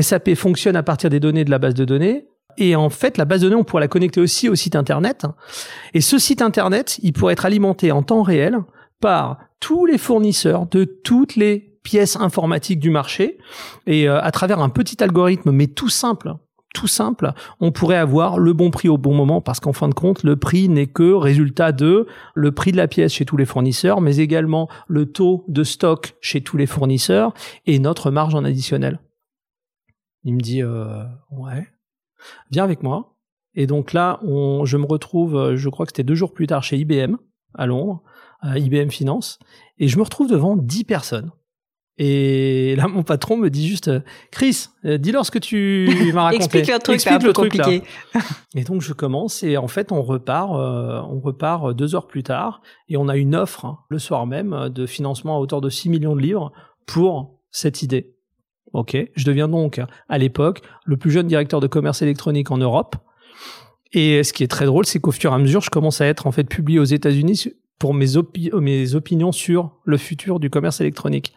Speaker 2: SAP fonctionne à partir des données de la base de données. Et en fait, la base de données, on pourrait la connecter aussi au site Internet. Et ce site Internet, il pourrait être alimenté en temps réel par tous les fournisseurs de toutes les pièces informatiques du marché. Et euh, à travers un petit algorithme, mais tout simple, tout simple, on pourrait avoir le bon prix au bon moment parce qu'en fin de compte, le prix n'est que résultat de le prix de la pièce chez tous les fournisseurs, mais également le taux de stock chez tous les fournisseurs et notre marge en additionnel. Il me dit, euh, ouais, viens avec moi. Et donc là, je me retrouve, euh, je crois que c'était deux jours plus tard chez IBM à Londres, à IBM Finance, et je me retrouve devant dix personnes. Et là, mon patron me dit juste, euh, Chris, euh, dis-leur ce que tu m'as raconté.
Speaker 1: Explique le truc, un
Speaker 2: Explique
Speaker 1: peu
Speaker 2: le truc, là.
Speaker 1: compliqué.
Speaker 2: Et donc je commence et en fait on repart, euh, on repart deux heures plus tard et on a une offre hein, le soir même euh, de financement à hauteur de 6 millions de livres pour cette idée. Ok, je deviens donc à l'époque le plus jeune directeur de commerce électronique en Europe. Et ce qui est très drôle, c'est qu'au fur et à mesure, je commence à être en fait publié aux États-Unis pour mes, opi- mes opinions sur le futur du commerce électronique.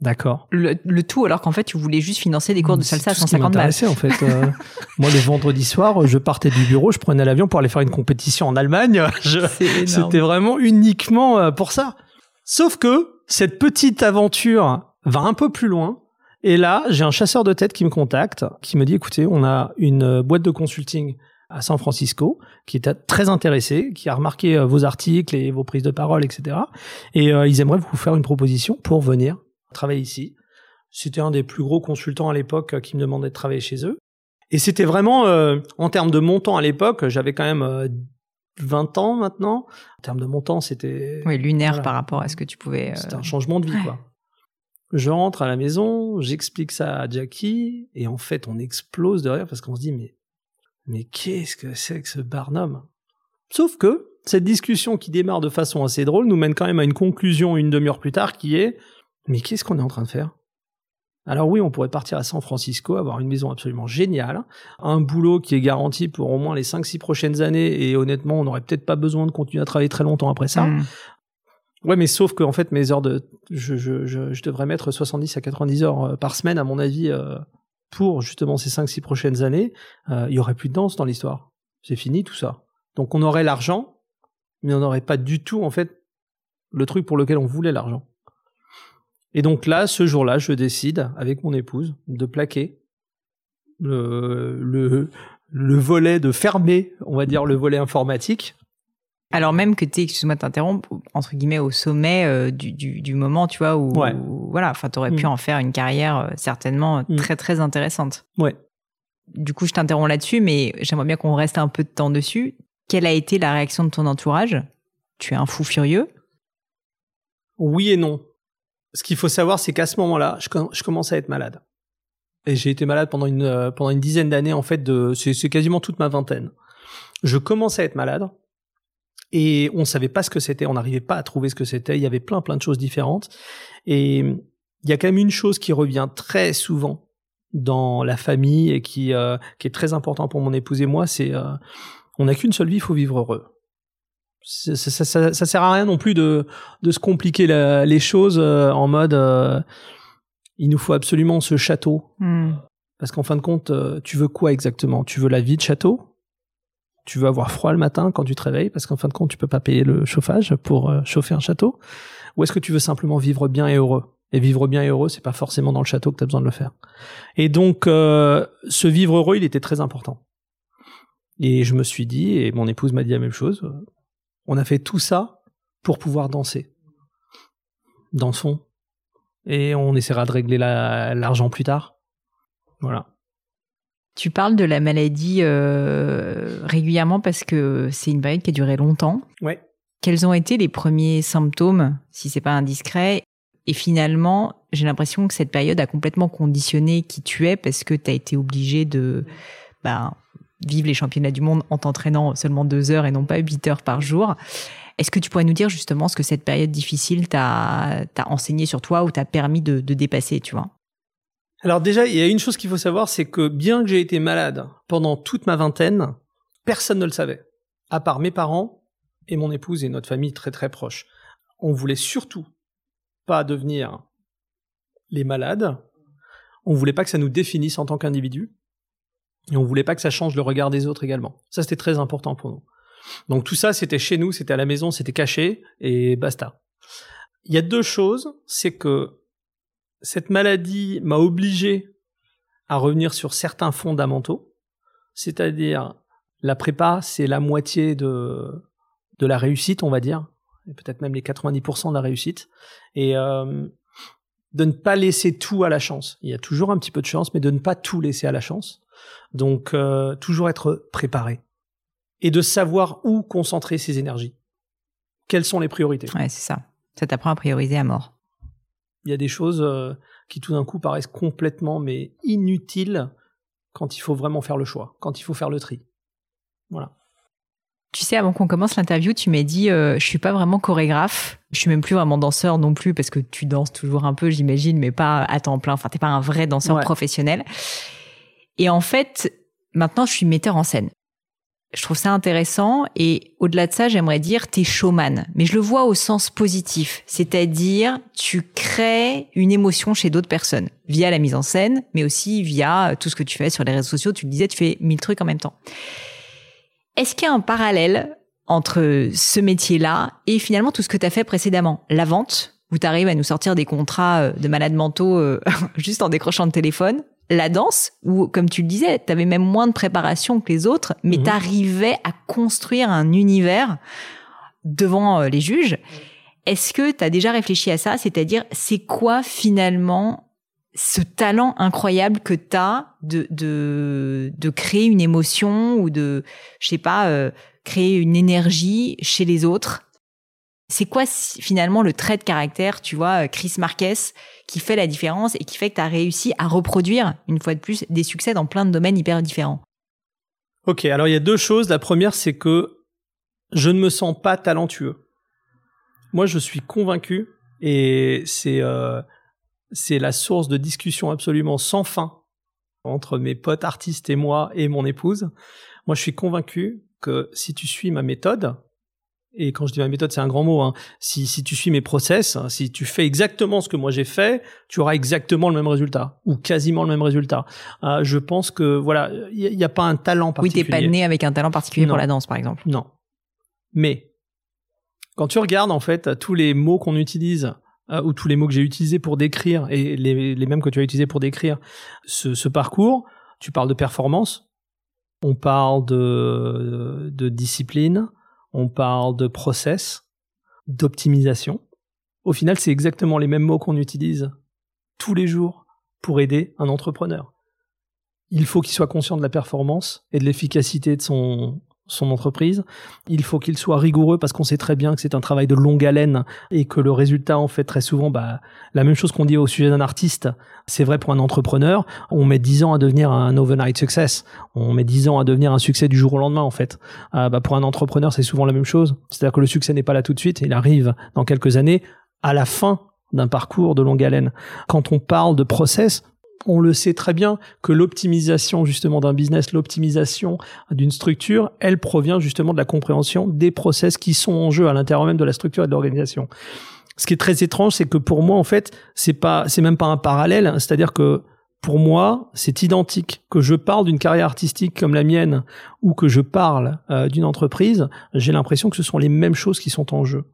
Speaker 2: D'accord.
Speaker 1: Le, le tout alors qu'en fait, tu voulais juste financer des cours de salsa à
Speaker 2: tout ce qui
Speaker 1: 150 balles.
Speaker 2: en fait. Euh, moi, le vendredi soir, je partais du bureau, je prenais l'avion pour aller faire une compétition en Allemagne. C'était vraiment uniquement euh, pour ça. Sauf que cette petite aventure va un peu plus loin. Et là, j'ai un chasseur de tête qui me contacte, qui me dit, écoutez, on a une euh, boîte de consulting à San Francisco, qui était très intéressé, qui a remarqué euh, vos articles et vos prises de parole, etc. Et euh, ils aimeraient vous faire une proposition pour venir travailler ici. C'était un des plus gros consultants à l'époque euh, qui me demandait de travailler chez eux. Et c'était vraiment, euh, en termes de montant à l'époque, j'avais quand même euh, 20 ans maintenant. En termes de montant, c'était
Speaker 1: Oui, lunaire
Speaker 2: Voilà.
Speaker 1: par rapport à ce que tu pouvais. euh,
Speaker 2: c'était un changement de vie,
Speaker 1: ouais.
Speaker 2: quoi. Je rentre à la maison, j'explique ça à Jackie, et en fait, on explose de rire parce qu'on se dit, mais, mais qu'est-ce que c'est que ce Barnum? Sauf que cette discussion qui démarre de façon assez drôle nous mène quand même à une conclusion une demi-heure plus tard qui est, mais qu'est-ce qu'on est en train de faire? Alors oui, on pourrait partir à San Francisco, avoir une maison absolument géniale, un boulot qui est garanti pour au moins les 5-6 prochaines années, et honnêtement, on n'aurait peut-être pas besoin de continuer à travailler très longtemps après ça.
Speaker 1: hmm.
Speaker 2: Ouais, mais sauf que en fait, mes heures de, je, je, je, je devrais mettre 70 à 90 heures euh, par semaine, à mon avis, euh, pour justement ces 5-6 prochaines années. Euh, il y aurait plus de danse dans l'histoire. C'est fini tout ça. Donc on aurait l'argent, mais on n'aurait pas du tout en fait le truc pour lequel on voulait l'argent. Et donc là, ce jour-là, je décide avec mon épouse de plaquer le, le, le volet de fermer, on va dire le volet informatique,
Speaker 1: Alors même que tu es, excuse-moi de t'interrompre, entre guillemets, au sommet euh, du, du, du moment, tu vois, où,
Speaker 2: Ouais.
Speaker 1: où- voilà, enfin, t'aurais pu
Speaker 2: Mm.
Speaker 1: en faire une carrière euh, certainement
Speaker 2: Mm.
Speaker 1: très très intéressante.
Speaker 2: Ouais.
Speaker 1: Du coup, je t'interromps là-dessus, mais j'aimerais bien qu'on reste un peu de temps dessus. Quelle a été la réaction de ton entourage? Tu es un fou furieux?
Speaker 2: Oui et non. Ce qu'il faut savoir, c'est qu'à ce moment-là, je, com- je commence à être malade. Et j'ai été malade pendant une, euh, pendant une dizaine d'années, en fait, de, c'est, c'est quasiment toute ma vingtaine. Je commence à être malade. Et on savait pas ce que c'était, on n'arrivait pas à trouver ce que c'était. Il y avait plein, plein de choses différentes. Et il y a quand même une chose qui revient très souvent dans la famille et qui, euh, qui est très important pour mon épouse et moi, c'est euh, On n'a qu'une seule vie, il faut vivre heureux. Ça, ça, ça, ça, sert à rien non plus de, de se compliquer la, les choses euh, en mode euh, il nous faut absolument ce château.
Speaker 1: Hmm.
Speaker 2: Parce qu'en fin de compte, euh, tu veux quoi exactement? Tu veux la vie de château? Tu veux avoir froid le matin quand tu te réveilles? Parce qu'en fin de compte, tu peux pas payer le chauffage pour euh, chauffer un château Ou est-ce que tu veux simplement vivre bien et heureux? Et vivre bien et heureux, c'est pas forcément dans le château que tu as besoin de le faire. Et donc, euh, ce vivre heureux, il était très important. Et je me suis dit, et mon épouse m'a dit la même chose, on a fait tout ça pour pouvoir danser. Dansons. Et on essaiera de régler la- l'argent plus tard. Voilà.
Speaker 1: Tu parles de la maladie euh, régulièrement parce que c'est une période qui a duré longtemps.
Speaker 2: Ouais.
Speaker 1: Quels ont été les premiers symptômes, si c'est pas indiscret? Et finalement, j'ai l'impression que cette période a complètement conditionné qui tu es parce que tu as été obligé de bah, vivre les championnats du monde en t'entraînant seulement deux heures et non pas huit heures par jour. Est-ce que tu pourrais nous dire justement ce que cette période difficile t'a enseigné sur toi ou t'a permis de, de dépasser, tu vois?
Speaker 2: Alors déjà, il y a une chose qu'il faut savoir, c'est que bien que j'ai été malade pendant toute ma vingtaine, personne ne le savait, à part mes parents et mon épouse et notre famille très très proche. On voulait surtout pas devenir les malades. On voulait pas que ça nous définisse en tant qu'individu. Et on voulait pas que ça change le regard des autres également. Ça, c'était très important pour nous. Donc tout ça, c'était chez nous, c'était à la maison, c'était caché, et basta. Il y a deux choses, c'est que cette maladie m'a obligé à revenir sur certains fondamentaux, c'est-à-dire la prépa, c'est la moitié de, de la réussite, on va dire, peut-être même les 90% de la réussite, et euh, de ne pas laisser tout à la chance. Il y a toujours un petit peu de chance, mais de ne pas tout laisser à la chance. Donc euh, toujours être préparé et de savoir où concentrer ses énergies. Quelles sont les priorités?
Speaker 1: Ouais, c'est ça. Ça t'apprend à prioriser à mort.
Speaker 2: Il y a des choses euh, qui tout d'un coup paraissent complètement mais inutiles quand il faut vraiment faire le choix, quand il faut faire le tri. Voilà.
Speaker 1: Tu sais, avant qu'on commence l'interview, tu m'as dit, euh, je suis pas vraiment chorégraphe. Je suis même plus vraiment danseur non plus parce que tu danses toujours un peu, j'imagine, mais pas à temps plein. Enfin, t'es pas un vrai danseur
Speaker 2: Ouais.
Speaker 1: professionnel. Et en fait, maintenant, je suis metteur en scène. Je trouve ça intéressant et au-delà de ça, j'aimerais dire t'es showman, mais je le vois au sens positif, c'est-à-dire tu crées une émotion chez d'autres personnes via la mise en scène, mais aussi via tout ce que tu fais sur les réseaux sociaux. Tu le disais, tu fais mille trucs en même temps. Est-ce qu'il y a un parallèle entre ce métier-là et finalement tout ce que tu as fait précédemment? La vente, où tu arrives à nous sortir des contrats euh, de malades mentaux euh, juste en décrochant le téléphone? La danse, où, comme tu le disais, tu avais même moins de préparation que les autres, mais
Speaker 2: Mhm.
Speaker 1: tu arrivais à construire un univers devant euh, les juges. Est-ce que tu as déjà réfléchi à ça? C'est-à-dire, c'est quoi finalement ce talent incroyable que tu as de, de, de créer une émotion ou de, je sais pas, euh, créer une énergie chez les autres? C'est quoi finalement le trait de caractère, tu vois, euh, Chris Marquez, qui fait la différence et qui fait que tu as réussi à reproduire, une fois de plus, des succès dans plein de domaines hyper différents
Speaker 2: Ok, alors il y a deux choses. La première, c'est que je ne me sens pas talentueux. Moi, je suis convaincu, et c'est euh, la source de discussion absolument sans fin entre mes potes artistes et moi et mon épouse. Moi, je suis convaincu que si tu suis ma méthode, et quand je dis ma méthode, c'est un grand mot, hein, si, si tu suis mes process, hein, si tu fais exactement ce que moi j'ai fait, tu auras exactement le même résultat, ou quasiment le même résultat. Euh, je pense que, voilà, il n'y a, pas un talent
Speaker 1: Oui, t'es
Speaker 2: particulier.
Speaker 1: pas né avec un talent particulier
Speaker 2: Non.
Speaker 1: pour la danse, par exemple.
Speaker 2: Non. Mais quand tu regardes en fait tous les mots qu'on utilise euh, ou tous les mots que j'ai utilisés pour décrire et les, les mêmes que tu as utilisés pour décrire ce, ce parcours, tu parles de performance, on parle de, de discipline, on parle de process, d'optimisation. Au final, c'est exactement les mêmes mots qu'on utilise tous les jours pour aider un entrepreneur. Il faut qu'il soit conscient de la performance et de l'efficacité de son, son entreprise. Il faut qu'il soit rigoureux parce qu'on sait très bien que c'est un travail de longue haleine et que le résultat, en fait, très souvent, bah, la même chose qu'on dit au sujet d'un artiste, c'est vrai pour un entrepreneur. On met 10 ans à devenir un overnight success. On met 10 ans à devenir un succès du jour au lendemain, en fait. Euh, bah, pour un entrepreneur, c'est souvent la même chose. C'est-à-dire que le succès n'est pas là tout de suite. Il arrive dans quelques années à la fin d'un parcours de longue haleine. Quand on parle de process, on le sait très bien que l'optimisation justement d'un business, l'optimisation d'une structure, elle provient justement de la compréhension des process qui sont en jeu à l'intérieur même de la structure et de l'organisation. Ce qui est très étrange, c'est que pour moi, en fait, c'est pas, c'est même pas un parallèle. C'est-à-dire que pour moi, c'est identique. Que je parle d'une carrière artistique comme la mienne ou que je parle euh, d'une entreprise, j'ai l'impression que ce sont les mêmes choses qui sont en jeu.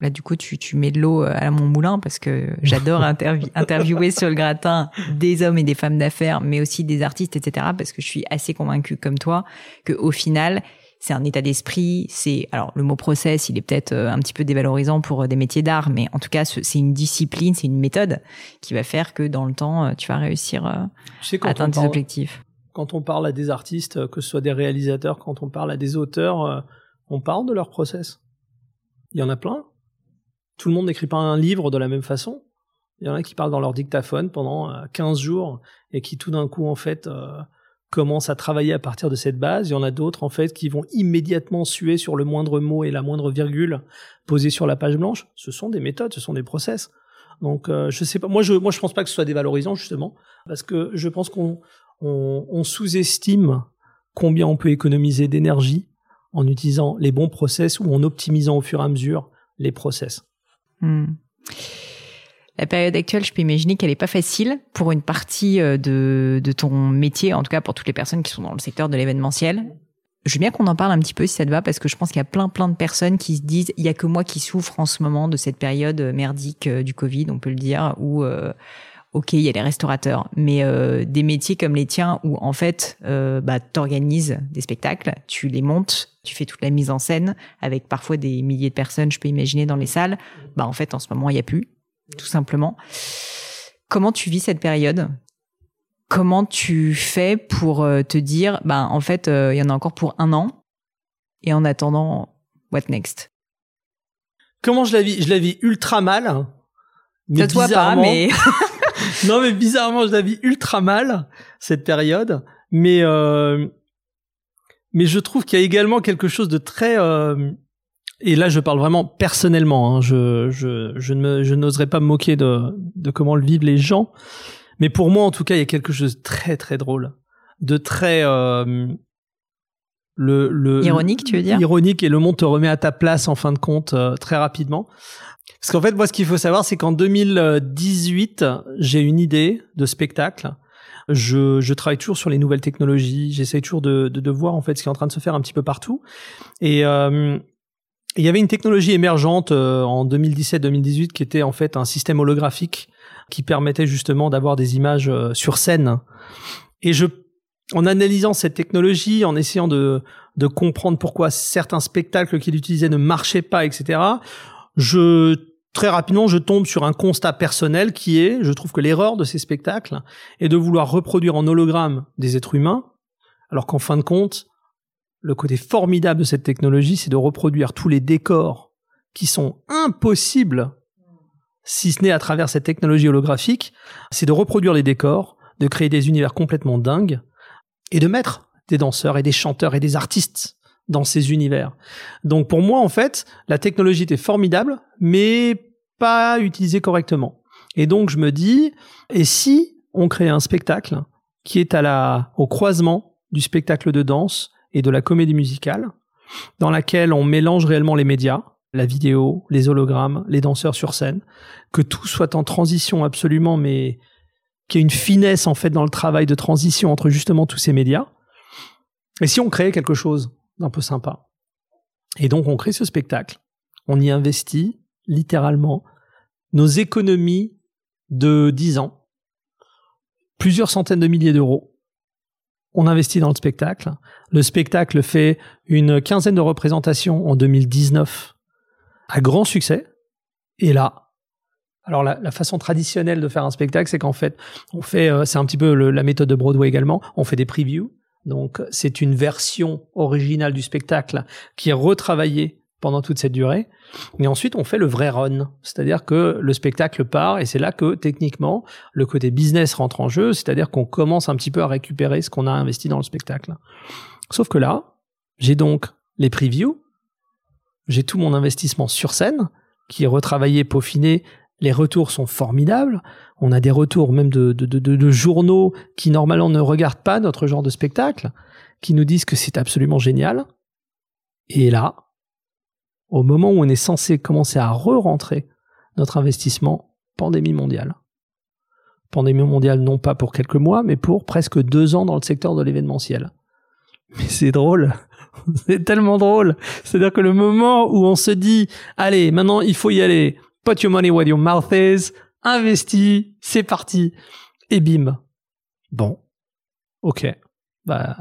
Speaker 1: Là, du coup, tu, tu mets de l'eau euh, à mon moulin parce que j'adore interviewer sur le gratin des hommes et des femmes d'affaires, mais aussi des artistes, etc. Parce que je suis assez convaincue, comme toi, que au final, c'est un état d'esprit. C'est alors le mot process, il est peut-être euh, un petit peu dévalorisant pour euh, des métiers d'art, mais en tout cas, c'est une discipline, c'est une méthode qui va faire que dans le temps, tu vas réussir à atteindre tes objectifs.
Speaker 2: Quand on parle à des artistes, que ce soit des réalisateurs, quand on parle à des auteurs, on parle de leur process. Il y en a plein tout le monde n'écrit pas un livre de la même façon. Il y en a qui parlent dans leur dictaphone pendant 15 euh, jours et qui tout d'un coup en fait euh, commencent à travailler à partir de cette base. Il y en a d'autres en fait qui vont immédiatement suer sur le moindre mot et la moindre virgule posée sur la page blanche. Ce sont des méthodes, ce sont des process. Donc euh, je sais pas. Moi je moi je pense pas que ce soit dévalorisant justement parce que je pense qu'on on sous-estime combien on peut économiser d'énergie en utilisant les bons process ou en optimisant au fur et à mesure les process. Hmm.
Speaker 1: La période actuelle, je peux imaginer qu'elle n'est pas facile pour une partie euh, de, de ton métier, en tout cas pour toutes les personnes qui sont dans le secteur de l'événementiel. Je veux bien qu'on en parle un petit peu si ça te va, parce que je pense qu'il y a plein plein de personnes qui se disent il y a que moi qui souffre en ce moment de cette période merdique euh, du Covid, on peut le dire, où euh, ok, il y a les restaurateurs, mais euh, des métiers comme les tiens où en fait, euh, bah, t'organises des spectacles, tu les montes, tu fais toute la mise en scène avec parfois des milliers de personnes, je peux imaginer dans les salles. Bah en fait, en ce moment, il y a plus, tout simplement. Comment tu vis cette période? Comment tu fais pour euh, te dire, bah en fait, euh, il y en a encore pour un an, et en attendant, what next?
Speaker 2: Comment je la vis? Je la vis ultra mal.
Speaker 1: Mais toi pas, mais
Speaker 2: non, mais bizarrement, je la vis ultra mal cette période. Mais euh, mais je trouve qu'il y a également quelque chose de très euh, et là, je parle vraiment personnellement. Hein, je je je ne je n'oserais pas me moquer de de comment le vivent les gens. Mais pour moi, en tout cas, il y a quelque chose de très très drôle, de très euh, le, le
Speaker 1: ironique, tu veux dire?
Speaker 2: Ironique et le monde te remet à ta place en fin de compte euh, très rapidement. Parce qu'en fait, moi, ce qu'il faut savoir, c'est qu'en 2018, j'ai une idée de spectacle. Je, je, travaille toujours sur les nouvelles technologies. J'essaie toujours de, de, de, voir en fait ce qui est en train de se faire un petit peu partout. Et euh, il y avait une technologie émergente euh, en 2017-2018 qui était en fait un système holographique qui permettait justement d'avoir des images euh, sur scène. Et je, en analysant cette technologie, en essayant de, de comprendre pourquoi certains spectacles qu'il utilisait ne marchaient pas, etc je très rapidement, je tombe sur un constat personnel qui est, je trouve que l'erreur de ces spectacles est de vouloir reproduire en hologramme des êtres humains, alors qu'en fin de compte, le côté formidable de cette technologie, c'est de reproduire tous les décors qui sont impossibles, si ce n'est à travers cette technologie holographique, c'est de reproduire les décors, de créer des univers complètement dingues, et de mettre des danseurs et des chanteurs et des artistes dans ces univers. Donc pour moi, en fait, la technologie était formidable, mais pas utilisée correctement. Et donc je me dis, et si on crée un spectacle qui est à la, au croisement du spectacle de danse et de la comédie musicale, dans laquelle on mélange réellement les médias, la vidéo, les hologrammes, les danseurs sur scène, que tout soit en transition absolument, mais qu'il y ait une finesse en fait dans le travail de transition entre justement tous ces médias. Et si on créait quelque chose un peu sympa? Et donc on crée ce spectacle. On y investit littéralement nos économies de 10 ans, plusieurs centaines de milliers d'euros. On investit dans le spectacle. Le spectacle fait une quinzaine de représentations en 2019 à grand succès. Et là, alors la, façon traditionnelle de faire un spectacle, c'est qu'en fait, on fait, euh, c'est un petit peu la méthode de Broadway également, on fait des previews, donc c'est une version originale du spectacle qui est retravaillée pendant toute cette durée. Et ensuite, on fait le vrai run. C'est-à-dire que le spectacle part et c'est là que techniquement, le côté business rentre en jeu. C'est-à-dire qu'on commence un petit peu à récupérer ce qu'on a investi dans le spectacle. Sauf que là, j'ai donc les previews. J'ai tout mon investissement sur scène qui est retravaillé, peaufiné Les retours sont formidables. On a des retours même de, de, de, de journaux qui normalement ne regardent pas notre genre de spectacle, qui nous disent que c'est absolument génial. Et là, au moment où on est censé commencer à re-rentrer notre investissement, pandémie mondiale. Pandémie mondiale non pas pour quelques mois, mais pour presque deux ans dans le secteur de l'événementiel. Mais c'est drôle. c'est tellement drôle. C'est-à-dire que le moment où on se dit, allez, maintenant il faut y aller, put your money where your mouth is, investis, c'est parti. Et bim. Bon. Ok. Bah,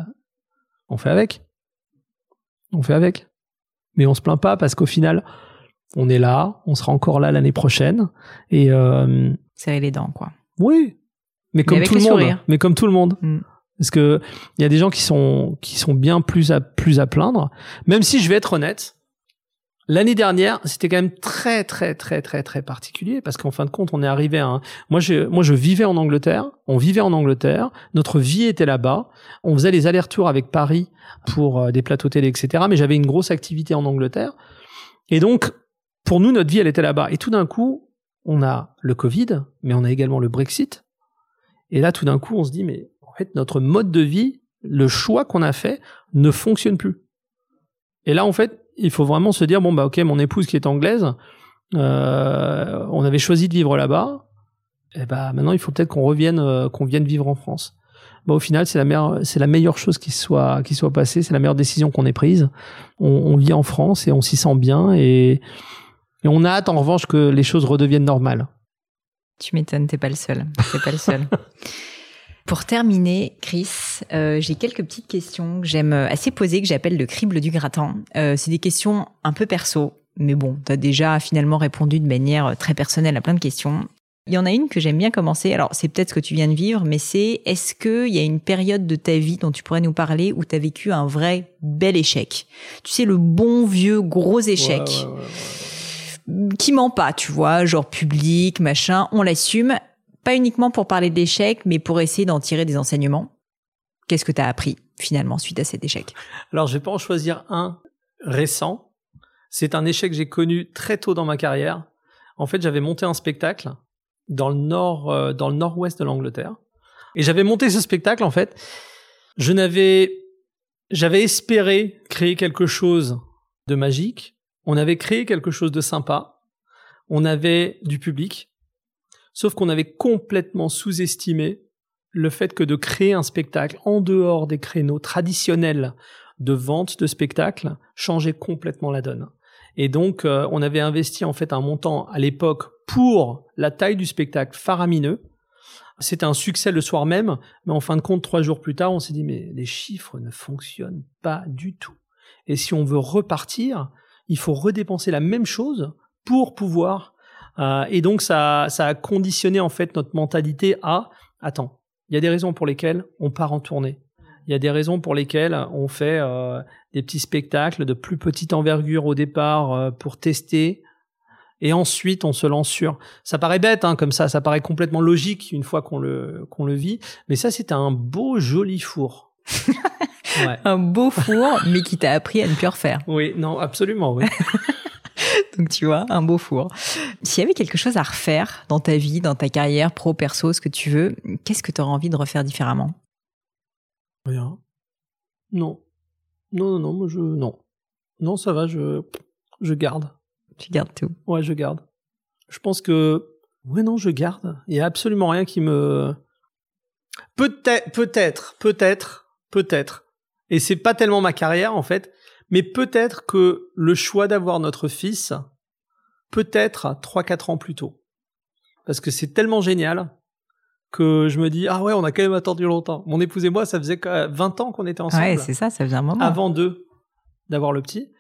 Speaker 2: on fait avec. On fait avec. Mais on se plaint pas parce qu'au final, on est là, on sera encore là l'année prochaine. Et euh,
Speaker 1: serrer les dents, quoi.
Speaker 2: Oui, mais comme tout le monde. Mais comme tout le monde. Mm. Parce que il y a des gens qui sont qui sont bien plus à plus à plaindre. Même si je vais être honnête, l'année dernière c'était quand même très très très très très particulier parce qu'en fin de compte on est arrivé à un... moi je moi je vivais en Angleterre, on vivait en Angleterre, notre vie était là-bas, on faisait les allers-retours avec Paris pour euh, des plateaux télé etc. Mais j'avais une grosse activité en Angleterre et donc pour nous notre vie elle était là-bas et tout d'un coup on a le Covid, mais on a également le Brexit. Et là, tout d'un coup, on se dit, mais fait, notre mode de vie, le choix qu'on a fait, ne fonctionne plus. Et là, en fait, il faut vraiment se dire bon bah ok, mon épouse qui est anglaise, euh, on avait choisi de vivre là-bas. Et bah maintenant, il faut peut-être qu'on revienne, euh, qu'on vienne vivre en France. Bah, au final, c'est la meilleure, c'est la meilleure chose qui soit qui soit passée. C'est la meilleure décision qu'on ait prise. On, on, vit en France et on s'y sent bien et, et on a hâte en revanche que les choses redeviennent normales.
Speaker 1: Tu m'étonnes, t'es pas le seul. T'es pas le seul. Pour terminer, Chris, euh, j'ai quelques petites questions que j'aime assez poser, que j'appelle le crible du gratin. Euh, c'est des questions un peu perso, mais bon, tu as déjà finalement répondu de manière très personnelle à plein de questions. Il y en a une que j'aime bien commencer. Alors, c'est peut-être ce que tu viens de vivre, mais c'est est-ce qu'il y a une période de ta vie dont tu pourrais nous parler où tu as vécu un vrai bel échec? Tu sais, le bon vieux gros échec qui ment pas, tu vois, genre public, machin, on l'assume pas uniquement pour parler d'échec, mais pour essayer d'en tirer des enseignements. Qu'est-ce que tu as appris finalement suite à cet échec?
Speaker 2: Alors, je vais pas en choisir un récent. C'est un échec que j'ai connu très tôt dans ma carrière. En fait, j'avais monté un spectacle dans le nord, euh, dans le nord-ouest de l'Angleterre, et j'avais monté ce spectacle. En fait, je n'avais, j'avais espéré créer quelque chose de magique. On avait créé quelque chose de sympa. On avait du public. Sauf qu'on avait complètement sous-estimé le fait que de créer un spectacle en dehors des créneaux traditionnels de vente de spectacles changeait complètement la donne. Et donc, euh, on avait investi en fait un montant à l'époque pour la taille du spectacle faramineux. C'était un succès le soir même, mais en fin de compte, trois jours plus tard, on s'est dit, mais les chiffres ne fonctionnent pas du tout. Et si on veut repartir, il faut redépenser la même chose pour pouvoir euh, et donc ça, ça a conditionné en fait notre mentalité à attends, il y a des raisons pour lesquelles on part en tournée. Il y a des raisons pour lesquelles on fait euh, des petits spectacles de plus petite envergure au départ euh, pour tester. Et ensuite, on se lance sur. Ça paraît bête, hein, comme ça. Ça paraît complètement logique une fois qu'on le qu'on le vit. Mais ça, c'était un beau, joli four.
Speaker 1: ouais. Un beau four, mais qui t'a appris à ne plus refaire.
Speaker 2: Oui, non, absolument. Oui.
Speaker 1: Donc tu vois, un beau four. S'il y avait quelque chose à refaire dans ta vie, dans ta carrière, pro, perso, ce que tu veux, qu'est-ce que tu aurais envie de refaire différemment?
Speaker 2: Rien. Non. Non, non, non, moi je. Non. Non, ça va, je. Je garde.
Speaker 1: Tu gardes tout.
Speaker 2: Ouais, je garde. Je pense que. Ouais, non, je garde. Il y a absolument rien qui me. Peut-être, peut-être, peut-être, peut-être. Et c'est pas tellement ma carrière, en fait. Mais peut-être que le choix d'avoir notre fils, peut-être 3-4 ans plus tôt. Parce que c'est tellement génial que je me dis, ah ouais, on a quand même attendu longtemps. Mon épouse et moi, ça faisait 20 ans qu'on était ensemble.
Speaker 1: Ouais, c'est ça, ça faisait un moment.
Speaker 2: Avant d'eux, d'avoir le petit.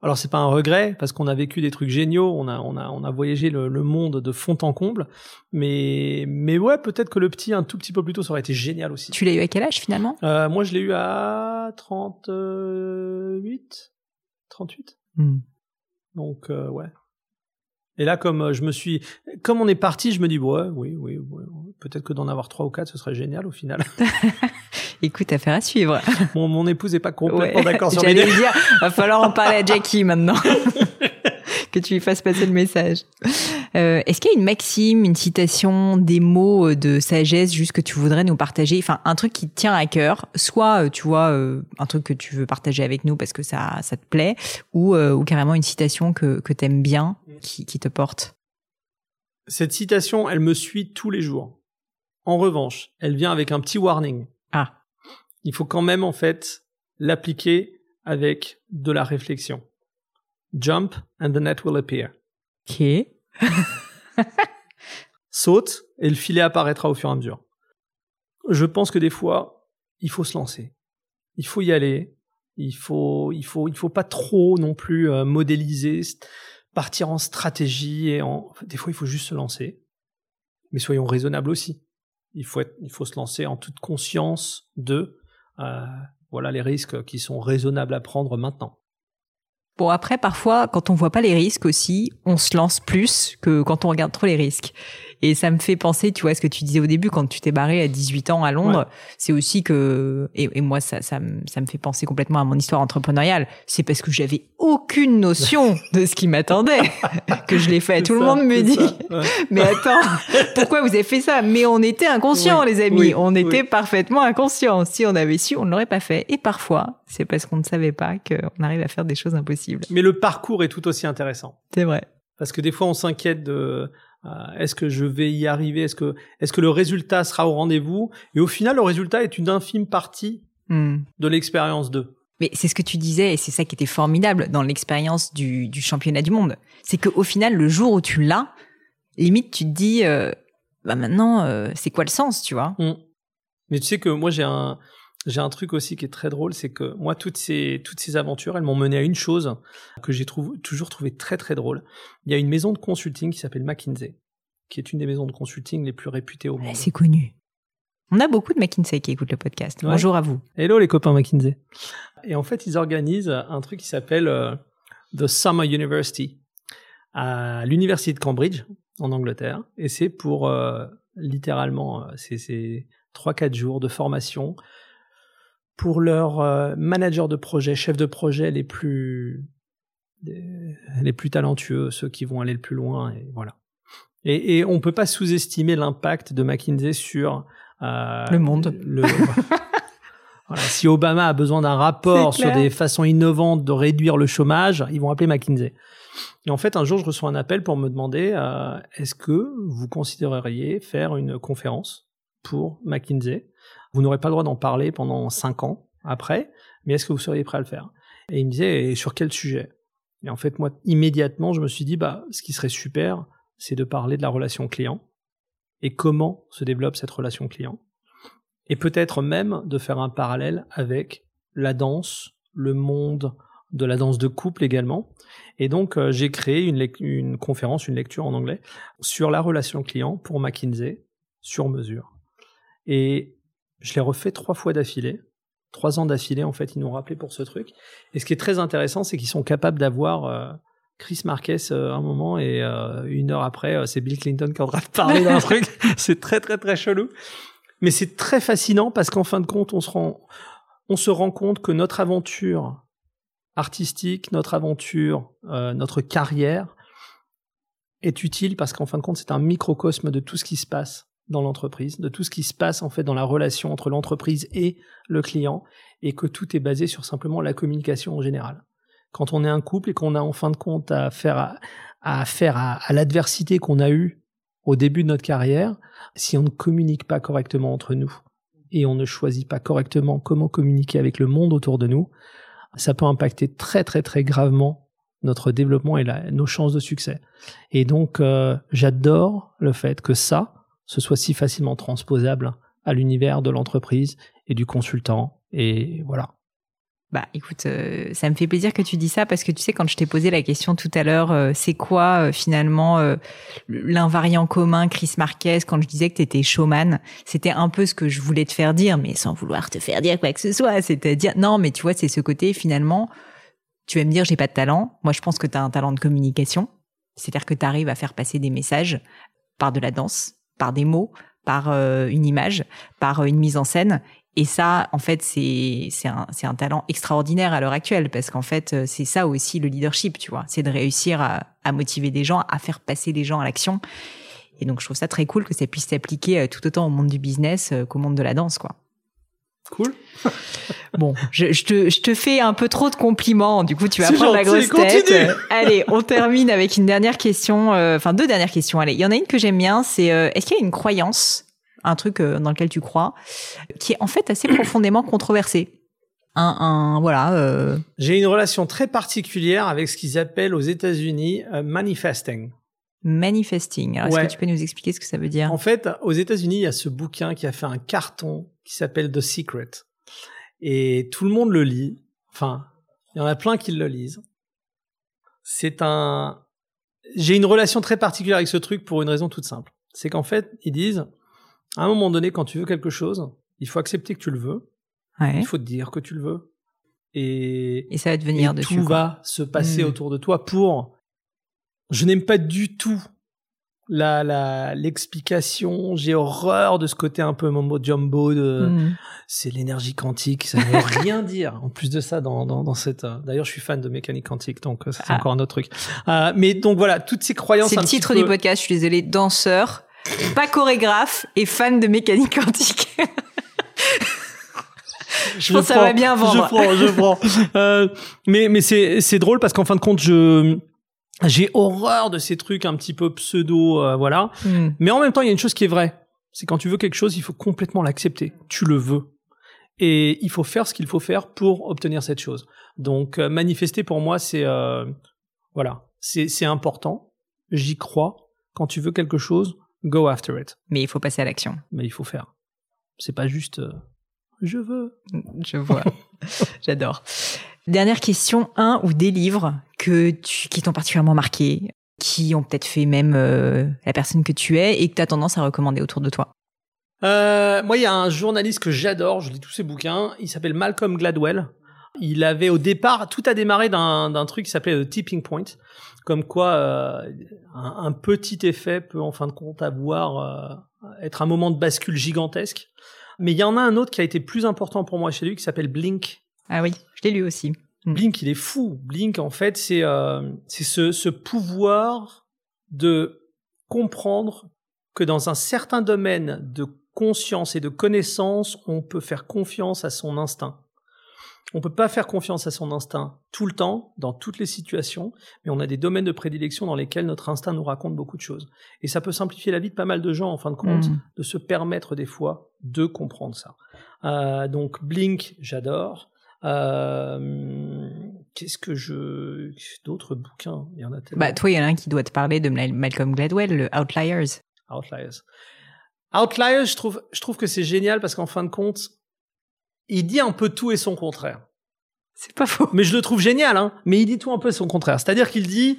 Speaker 2: Alors c'est pas un regret parce qu'on a vécu des trucs géniaux, on a on a on a voyagé le, monde de fond en comble, mais mais ouais peut-être que le petit un tout petit peu plus tôt ça aurait été génial aussi.
Speaker 1: Tu l'as eu à quel âge finalement?
Speaker 2: Euh, Moi je l'ai eu à 38, 38. Hmm. Donc euh, ouais. Et là comme euh, je me suis comme on est parti, je me dis ouais oui oui, oui peut-être que d'en avoir trois ou quatre ce serait génial au final.
Speaker 1: Écoute, affaire à suivre.
Speaker 2: Mon, mon épouse est pas complètement d'accord sur.
Speaker 1: J'allais dire, va falloir en parler à Jackie maintenant. que tu lui fasses passer le message. Euh, Est-ce qu'il y a une maxime, une citation, des mots de sagesse juste que tu voudrais nous partager? Enfin, un truc qui te tient à cœur, soit euh, tu vois euh, un truc que tu veux partager avec nous parce que ça, ça te plaît, ou, euh, ou carrément une citation que, que t'aimes bien, qui, qui te porte?
Speaker 2: Cette citation, elle me suit tous les jours. En revanche, elle vient avec un petit warning.
Speaker 1: Ah.
Speaker 2: Il faut quand même en fait l'appliquer avec de la réflexion. Jump and the net will appear.
Speaker 1: Ok.
Speaker 2: Saute et le filet apparaîtra au fur et à mesure. Je pense que des fois, il faut se lancer. Il faut y aller. Il faut, il faut, il faut pas trop non plus euh, modéliser, partir en stratégie et en. Des fois, il faut juste se lancer. Mais soyons raisonnables aussi. Il faut être, il faut se lancer en toute conscience de, voilà, les risques qui sont raisonnables à prendre maintenant.
Speaker 1: Bon, après, parfois, quand on voit pas les risques aussi, on se lance plus que quand on regarde trop les risques. Et ça me fait penser, tu vois, ce que tu disais au début, quand tu t'es barré à 18 ans à Londres,
Speaker 2: Ouais.
Speaker 1: c'est aussi que, et, et moi, ça, ça, me- ça me fait penser complètement à mon histoire entrepreneuriale. C'est parce que j'avais aucune notion de ce qui m'attendait que je l'ai fait. Tout le monde me dit,
Speaker 2: ouais.
Speaker 1: mais attends, pourquoi vous avez fait ça? Mais on était inconscients,
Speaker 2: Oui,
Speaker 1: les amis.
Speaker 2: oui,
Speaker 1: on était
Speaker 2: oui.
Speaker 1: parfaitement inconscients. Si on avait su, on ne l'aurait pas fait. Et parfois, c'est parce qu'on ne savait pas qu'on arrive à faire des choses impossibles.
Speaker 2: Mais le parcours est tout aussi intéressant.
Speaker 1: C'est vrai.
Speaker 2: Parce que des fois, on s'inquiète de euh, est-ce que je vais y arriver? Est-ce que, est-ce que le résultat sera au rendez-vous? Et au final, le résultat est une infime partie
Speaker 1: Hmm.
Speaker 2: de l'expérience d'eux.
Speaker 1: Mais c'est ce que tu disais, et c'est ça qui était formidable dans l'expérience du, du championnat du monde. C'est qu'au final, le jour où tu l'as, limite, tu te dis, euh, bah maintenant, euh, c'est quoi le sens, tu vois?
Speaker 2: Mm. Mais tu sais que moi, j'ai un, j'ai un truc aussi qui est très drôle, c'est que moi, toutes ces, toutes ces aventures, elles m'ont mené à une chose que j'ai toujours trouvé très très drôle. Il y a une maison de consulting qui s'appelle McKinsey, qui est une des maisons de consulting les plus réputées au monde.
Speaker 1: C'est connu. On a beaucoup de McKinsey qui écoutent le podcast.
Speaker 2: Ouais.
Speaker 1: Bonjour à vous.
Speaker 2: Hello les copains McKinsey. Et en fait, ils organisent un truc qui s'appelle euh, The Summer University à l'université de Cambridge en Angleterre. Et c'est pour euh, littéralement, euh, c'est- c'est trois quatre jours de formation pour leurs euh, managers de projet, chefs de projet les plus les plus talentueux, ceux qui vont aller le plus loin. Et voilà. Et, et on peut pas sous-estimer l'impact de McKinsey sur euh,
Speaker 1: Le monde.
Speaker 2: le- voilà, si Obama a besoin d'un rapport sur des façons innovantes de réduire le chômage, ils vont appeler McKinsey. Et en fait, un jour, je reçois un appel pour me demander euh, est-ce que vous considéreriez faire une conférence pour McKinsey? Vous n'aurez pas le droit d'en parler pendant cinq ans après, mais est-ce que vous seriez prêt à le faire? Et il me disait et sur quel sujet? Et en fait, moi, immédiatement, je me suis dit bah, ce qui serait super, c'est de parler de la relation client et comment se développe cette relation client et peut-être même de faire un parallèle avec la danse, le monde de la danse de couple également. Et donc, euh, j'ai créé une, une conférence, une lecture en anglais sur la relation client pour McKinsey sur mesure. Et je l'ai refait trois fois d'affilée. Trois ans d'affilée, en fait, ils nous ont rappelé pour ce truc. Et ce qui est très intéressant, c'est qu'ils sont capables d'avoir euh, Chris Marquez euh, un moment et euh, une heure après, c'est Bill Clinton qui est en train de parler d'un truc. C'est très, très, très chelou. Mais c'est très fascinant parce qu'en fin de compte, on se rend, on se rend compte que notre aventure artistique, notre aventure, notre carrière est utile parce qu'en fin de compte, c'est un microcosme de tout ce qui se passe dans l'entreprise, de tout ce qui se passe en fait dans la relation entre l'entreprise et le client, et que tout est basé sur simplement la communication en général. Quand on est un couple et qu'on a en fin de compte à faire à, à faire à, à l'adversité qu'on a eue au début de notre carrière, si on ne communique pas correctement entre nous et on ne choisit pas correctement comment communiquer avec le monde autour de nous, ça peut impacter très très très gravement notre développement et nos chances de succès. Et donc, euh, j'adore le fait que ça, ce soit si facilement transposable à l'univers de l'entreprise et du consultant. Et voilà.
Speaker 1: Bah écoute, euh, ça me fait plaisir que tu dis ça parce que tu sais quand je t'ai posé la question tout à l'heure, euh, c'est quoi euh, finalement l'invariant commun Chris Marquez quand je disais que tu étais showman, c'était un peu ce que je voulais te faire dire mais sans vouloir te faire dire quoi que ce soit, c'est-à-dire non mais tu vois c'est ce côté finalement tu vas me dire j'ai pas de talent, moi je pense que tu as un talent de communication, c'est-à-dire que tu arrives à faire passer des messages par de la danse, par des mots, par euh, une image, par euh, une mise en scène et ça, en fait, c'est un, un talent extraordinaire à l'heure actuelle parce qu'en fait, euh, c'est ça aussi le leadership, tu vois. C'est de réussir à, à motiver des gens, à faire passer les gens à l'action. Et donc, je trouve ça très cool que ça puisse s'appliquer tout autant au monde du business qu'au monde de la danse, quoi.
Speaker 2: Cool.
Speaker 1: bon, je, je, te, je te fais un peu trop de compliments. Du coup, tu vas prendre
Speaker 2: gentil,
Speaker 1: la grosse
Speaker 2: continue.
Speaker 1: tête. Allez, on termine avec une dernière question. euh, Enfin, deux dernières questions. Allez, il y en a une que j'aime bien. C'est euh, est-ce qu'il y a une croyance, un truc euh, dans lequel tu crois, qui est en fait assez profondément controversé? Un, un, voilà. euh,
Speaker 2: J'ai une relation très particulière avec ce qu'ils appellent aux États-Unis euh, manifesting.
Speaker 1: Manifesting. Alors, est-ce que tu peux nous expliquer ce que ça veut dire?
Speaker 2: En fait, aux États-Unis, il y a ce bouquin qui a fait un carton qui s'appelle The Secret. Et tout le monde le lit. Enfin, il y en a plein qui le lisent. C'est un... J'ai une relation très particulière avec ce truc pour une raison toute simple. C'est qu'en fait, ils disent, à un moment donné, quand tu veux quelque chose, il faut accepter que tu le veux.
Speaker 1: Ouais.
Speaker 2: Il faut te dire que tu le veux. Et,
Speaker 1: Et ça va devenir
Speaker 2: et
Speaker 1: dessus.
Speaker 2: tout
Speaker 1: quoi.
Speaker 2: va se passer
Speaker 1: Mm.
Speaker 2: autour de toi pour. Je n'aime pas du tout la la l'explication. J'ai horreur de ce côté un peu mambo jumbo de
Speaker 1: Mm.
Speaker 2: c'est l'énergie quantique. Ça ne veut rien dire. En plus de ça, dans dans, dans cette. euh, D'ailleurs, je suis fan de mécanique quantique, donc euh, c'est
Speaker 1: Ah.
Speaker 2: encore un autre truc. Euh, mais donc voilà, toutes ces croyances.
Speaker 1: C'est le titre
Speaker 2: peu-
Speaker 1: du podcast. Je suis désolée. Danseur, pas chorégraphe et fan de mécanique quantique. Je pense que ça va bien vendre.
Speaker 2: Je prends, je prends. Euh, mais mais c'est c'est drôle parce qu'en fin de compte, je j'ai horreur de ces trucs un petit peu pseudo, euh, voilà.
Speaker 1: Mm.
Speaker 2: Mais en même temps, il y a une chose qui est vraie. C'est quand tu veux quelque chose, il faut complètement l'accepter. Tu le veux. Et il faut faire ce qu'il faut faire pour obtenir cette chose. Donc, euh, manifester pour moi, c'est, euh, voilà. C'est, c'est important. J'y crois. Quand tu veux quelque chose, go after it.
Speaker 1: Mais il faut passer à l'action.
Speaker 2: Mais il faut faire. C'est pas juste, euh, je veux.
Speaker 1: Je vois. J'adore. Dernière question, un ou des livres que tu, qui t'ont particulièrement marqué, qui ont peut-être fait même euh, la personne que tu es et que tu as tendance à recommander autour de toi?
Speaker 2: Euh, moi, il y a un journaliste que j'adore, je lis tous ses bouquins, il s'appelle Malcolm Gladwell. Il avait au départ, tout a démarré d'un truc qui s'appelait The Tipping Point, comme quoi euh, un, un petit effet peut en fin de compte avoir euh, être un moment de bascule gigantesque. Mais il y en a un autre qui a été plus important pour moi chez lui, qui s'appelle Blink.
Speaker 1: Ah oui, je l'ai lu aussi. Mm.
Speaker 2: Blink, il est fou. Blink, en fait, c'est euh, ce, ce pouvoir de comprendre que dans un certain domaine de conscience et de connaissance, on peut faire confiance à son instinct. On peut pas faire confiance à son instinct tout le temps, dans toutes les situations, mais on a des domaines de prédilection dans lesquels notre instinct nous raconte beaucoup de choses. Et ça peut simplifier la vie de pas mal de gens, en fin de compte,
Speaker 1: Mm.
Speaker 2: de se permettre des fois de comprendre ça. Euh, donc Blink, j'adore. Euh, Qu'est-ce que je... D'autres bouquins, il y en a tellement.
Speaker 1: Bah, toi, il y en a un qui doit te parler de Mal- Malcolm Gladwell, le Outliers.
Speaker 2: Outliers. Outliers, je trouve, je trouve que c'est génial parce qu'en fin de compte, il dit un peu tout et son contraire.
Speaker 1: C'est pas faux.
Speaker 2: Mais je le trouve génial, hein. Mais il dit tout un peu son contraire. C'est-à-dire qu'il dit,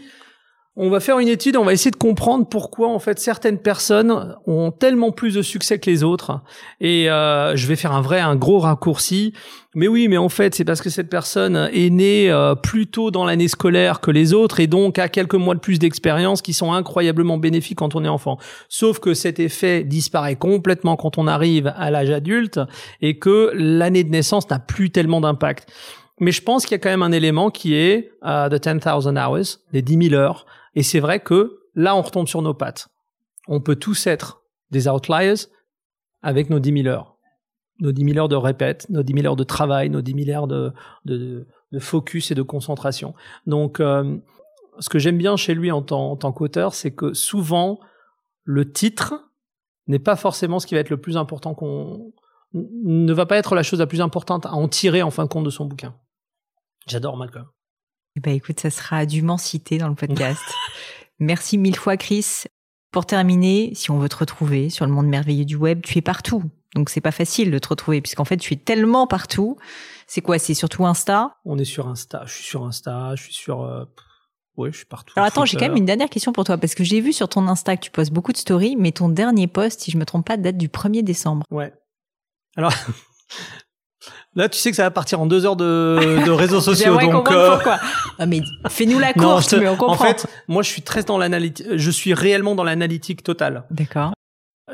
Speaker 2: on va faire une étude, on va essayer de comprendre pourquoi en fait certaines personnes ont tellement plus de succès que les autres. Et euh, je vais faire un vrai, un gros raccourci. Mais oui, mais en fait, c'est parce que cette personne est née euh, plus tôt dans l'année scolaire que les autres et donc a quelques mois de plus d'expérience qui sont incroyablement bénéfiques quand on est enfant. Sauf que cet effet disparaît complètement quand on arrive à l'âge adulte et que l'année de naissance n'a plus tellement d'impact. Mais je pense qu'il y a quand même un élément qui est euh, the 10,000 hours, les 10 000 heures. Et c'est vrai que là, on retombe sur nos pattes. On peut tous être des outliers avec nos 10 000 heures. Nos 10 000 heures de répète, nos 10 000 heures de travail, nos 10 000 heures de, focus et de concentration. Donc, euh, ce que j'aime bien chez lui en tant, en tant qu'auteur, c'est que souvent, le titre n'est pas forcément ce qui va être le plus important qu'on ne va pas être la chose la plus importante à en tirer en fin de compte de son bouquin. J'adore Malcolm.
Speaker 1: Bah écoute, ça sera dûment cité dans le podcast. Merci mille fois, Chris. Pour terminer, si on veut te retrouver sur le monde merveilleux du web, tu es partout. Donc c'est pas facile de te retrouver puisqu'en fait tu es tellement partout. C'est quoi? C'est surtout Insta?
Speaker 2: On est sur Insta, je suis sur Insta, je suis sur... Euh, ouais, je suis partout.
Speaker 1: Alors attends, j'ai quand même une dernière question pour toi parce que j'ai vu sur ton Insta que tu postes beaucoup de stories, mais ton dernier post, si je me trompe pas, date du 1er décembre.
Speaker 2: Ouais. Alors... Là, tu sais que ça va partir en deux heures de, de réseaux sociaux, donc... euh,
Speaker 1: pourquoi. Ah, mais fais-nous la
Speaker 2: non,
Speaker 1: course,
Speaker 2: je te-
Speaker 1: mais on comprend.
Speaker 2: En fait, moi, je suis très dans l'analytique. Je suis réellement dans l'analytique totale.
Speaker 1: D'accord.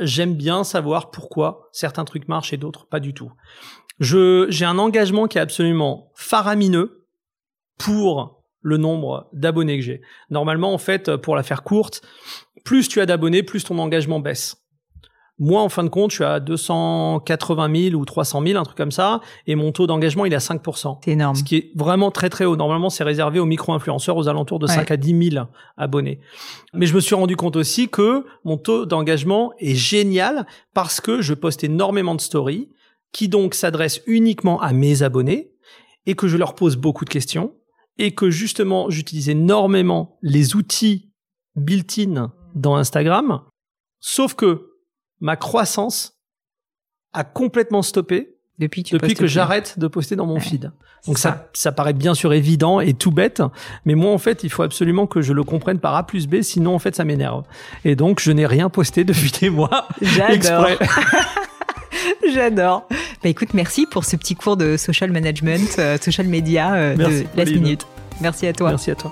Speaker 2: j'aime bien savoir pourquoi certains trucs marchent et d'autres pas du tout. Je j'ai un engagement qui est absolument faramineux pour le nombre d'abonnés que j'ai. Normalement, en fait, pour la faire courte, plus tu as d'abonnés, plus ton engagement baisse. Moi, en fin de compte, je suis à 280 000 ou 300 000, un truc comme ça, et mon taux d'engagement, il est à 5%.
Speaker 1: C'est énorme.
Speaker 2: Ce qui est vraiment très très haut. Normalement, c'est réservé aux micro-influenceurs aux alentours de 5 à 10 000 abonnés. Mais je me suis rendu compte aussi que mon taux d'engagement est génial parce que je poste énormément de stories qui donc s'adressent uniquement à mes abonnés et que je leur pose beaucoup de questions et que justement, j'utilise énormément les outils built-in dans Instagram. Sauf que ma croissance a complètement stoppé
Speaker 1: depuis,
Speaker 2: depuis que j'arrête de poster dans mon feed. Donc ça. ça, paraît bien sûr évident et tout bête, mais moi en fait, il faut absolument que je le comprenne par A plus B, sinon en fait ça m'énerve. Et donc je n'ai rien posté depuis des mois.
Speaker 1: J'adore. J'adore. Bah écoute, merci pour ce petit cours de social management, euh, social media euh, de Last Minute. Merci à toi.
Speaker 2: Merci à toi.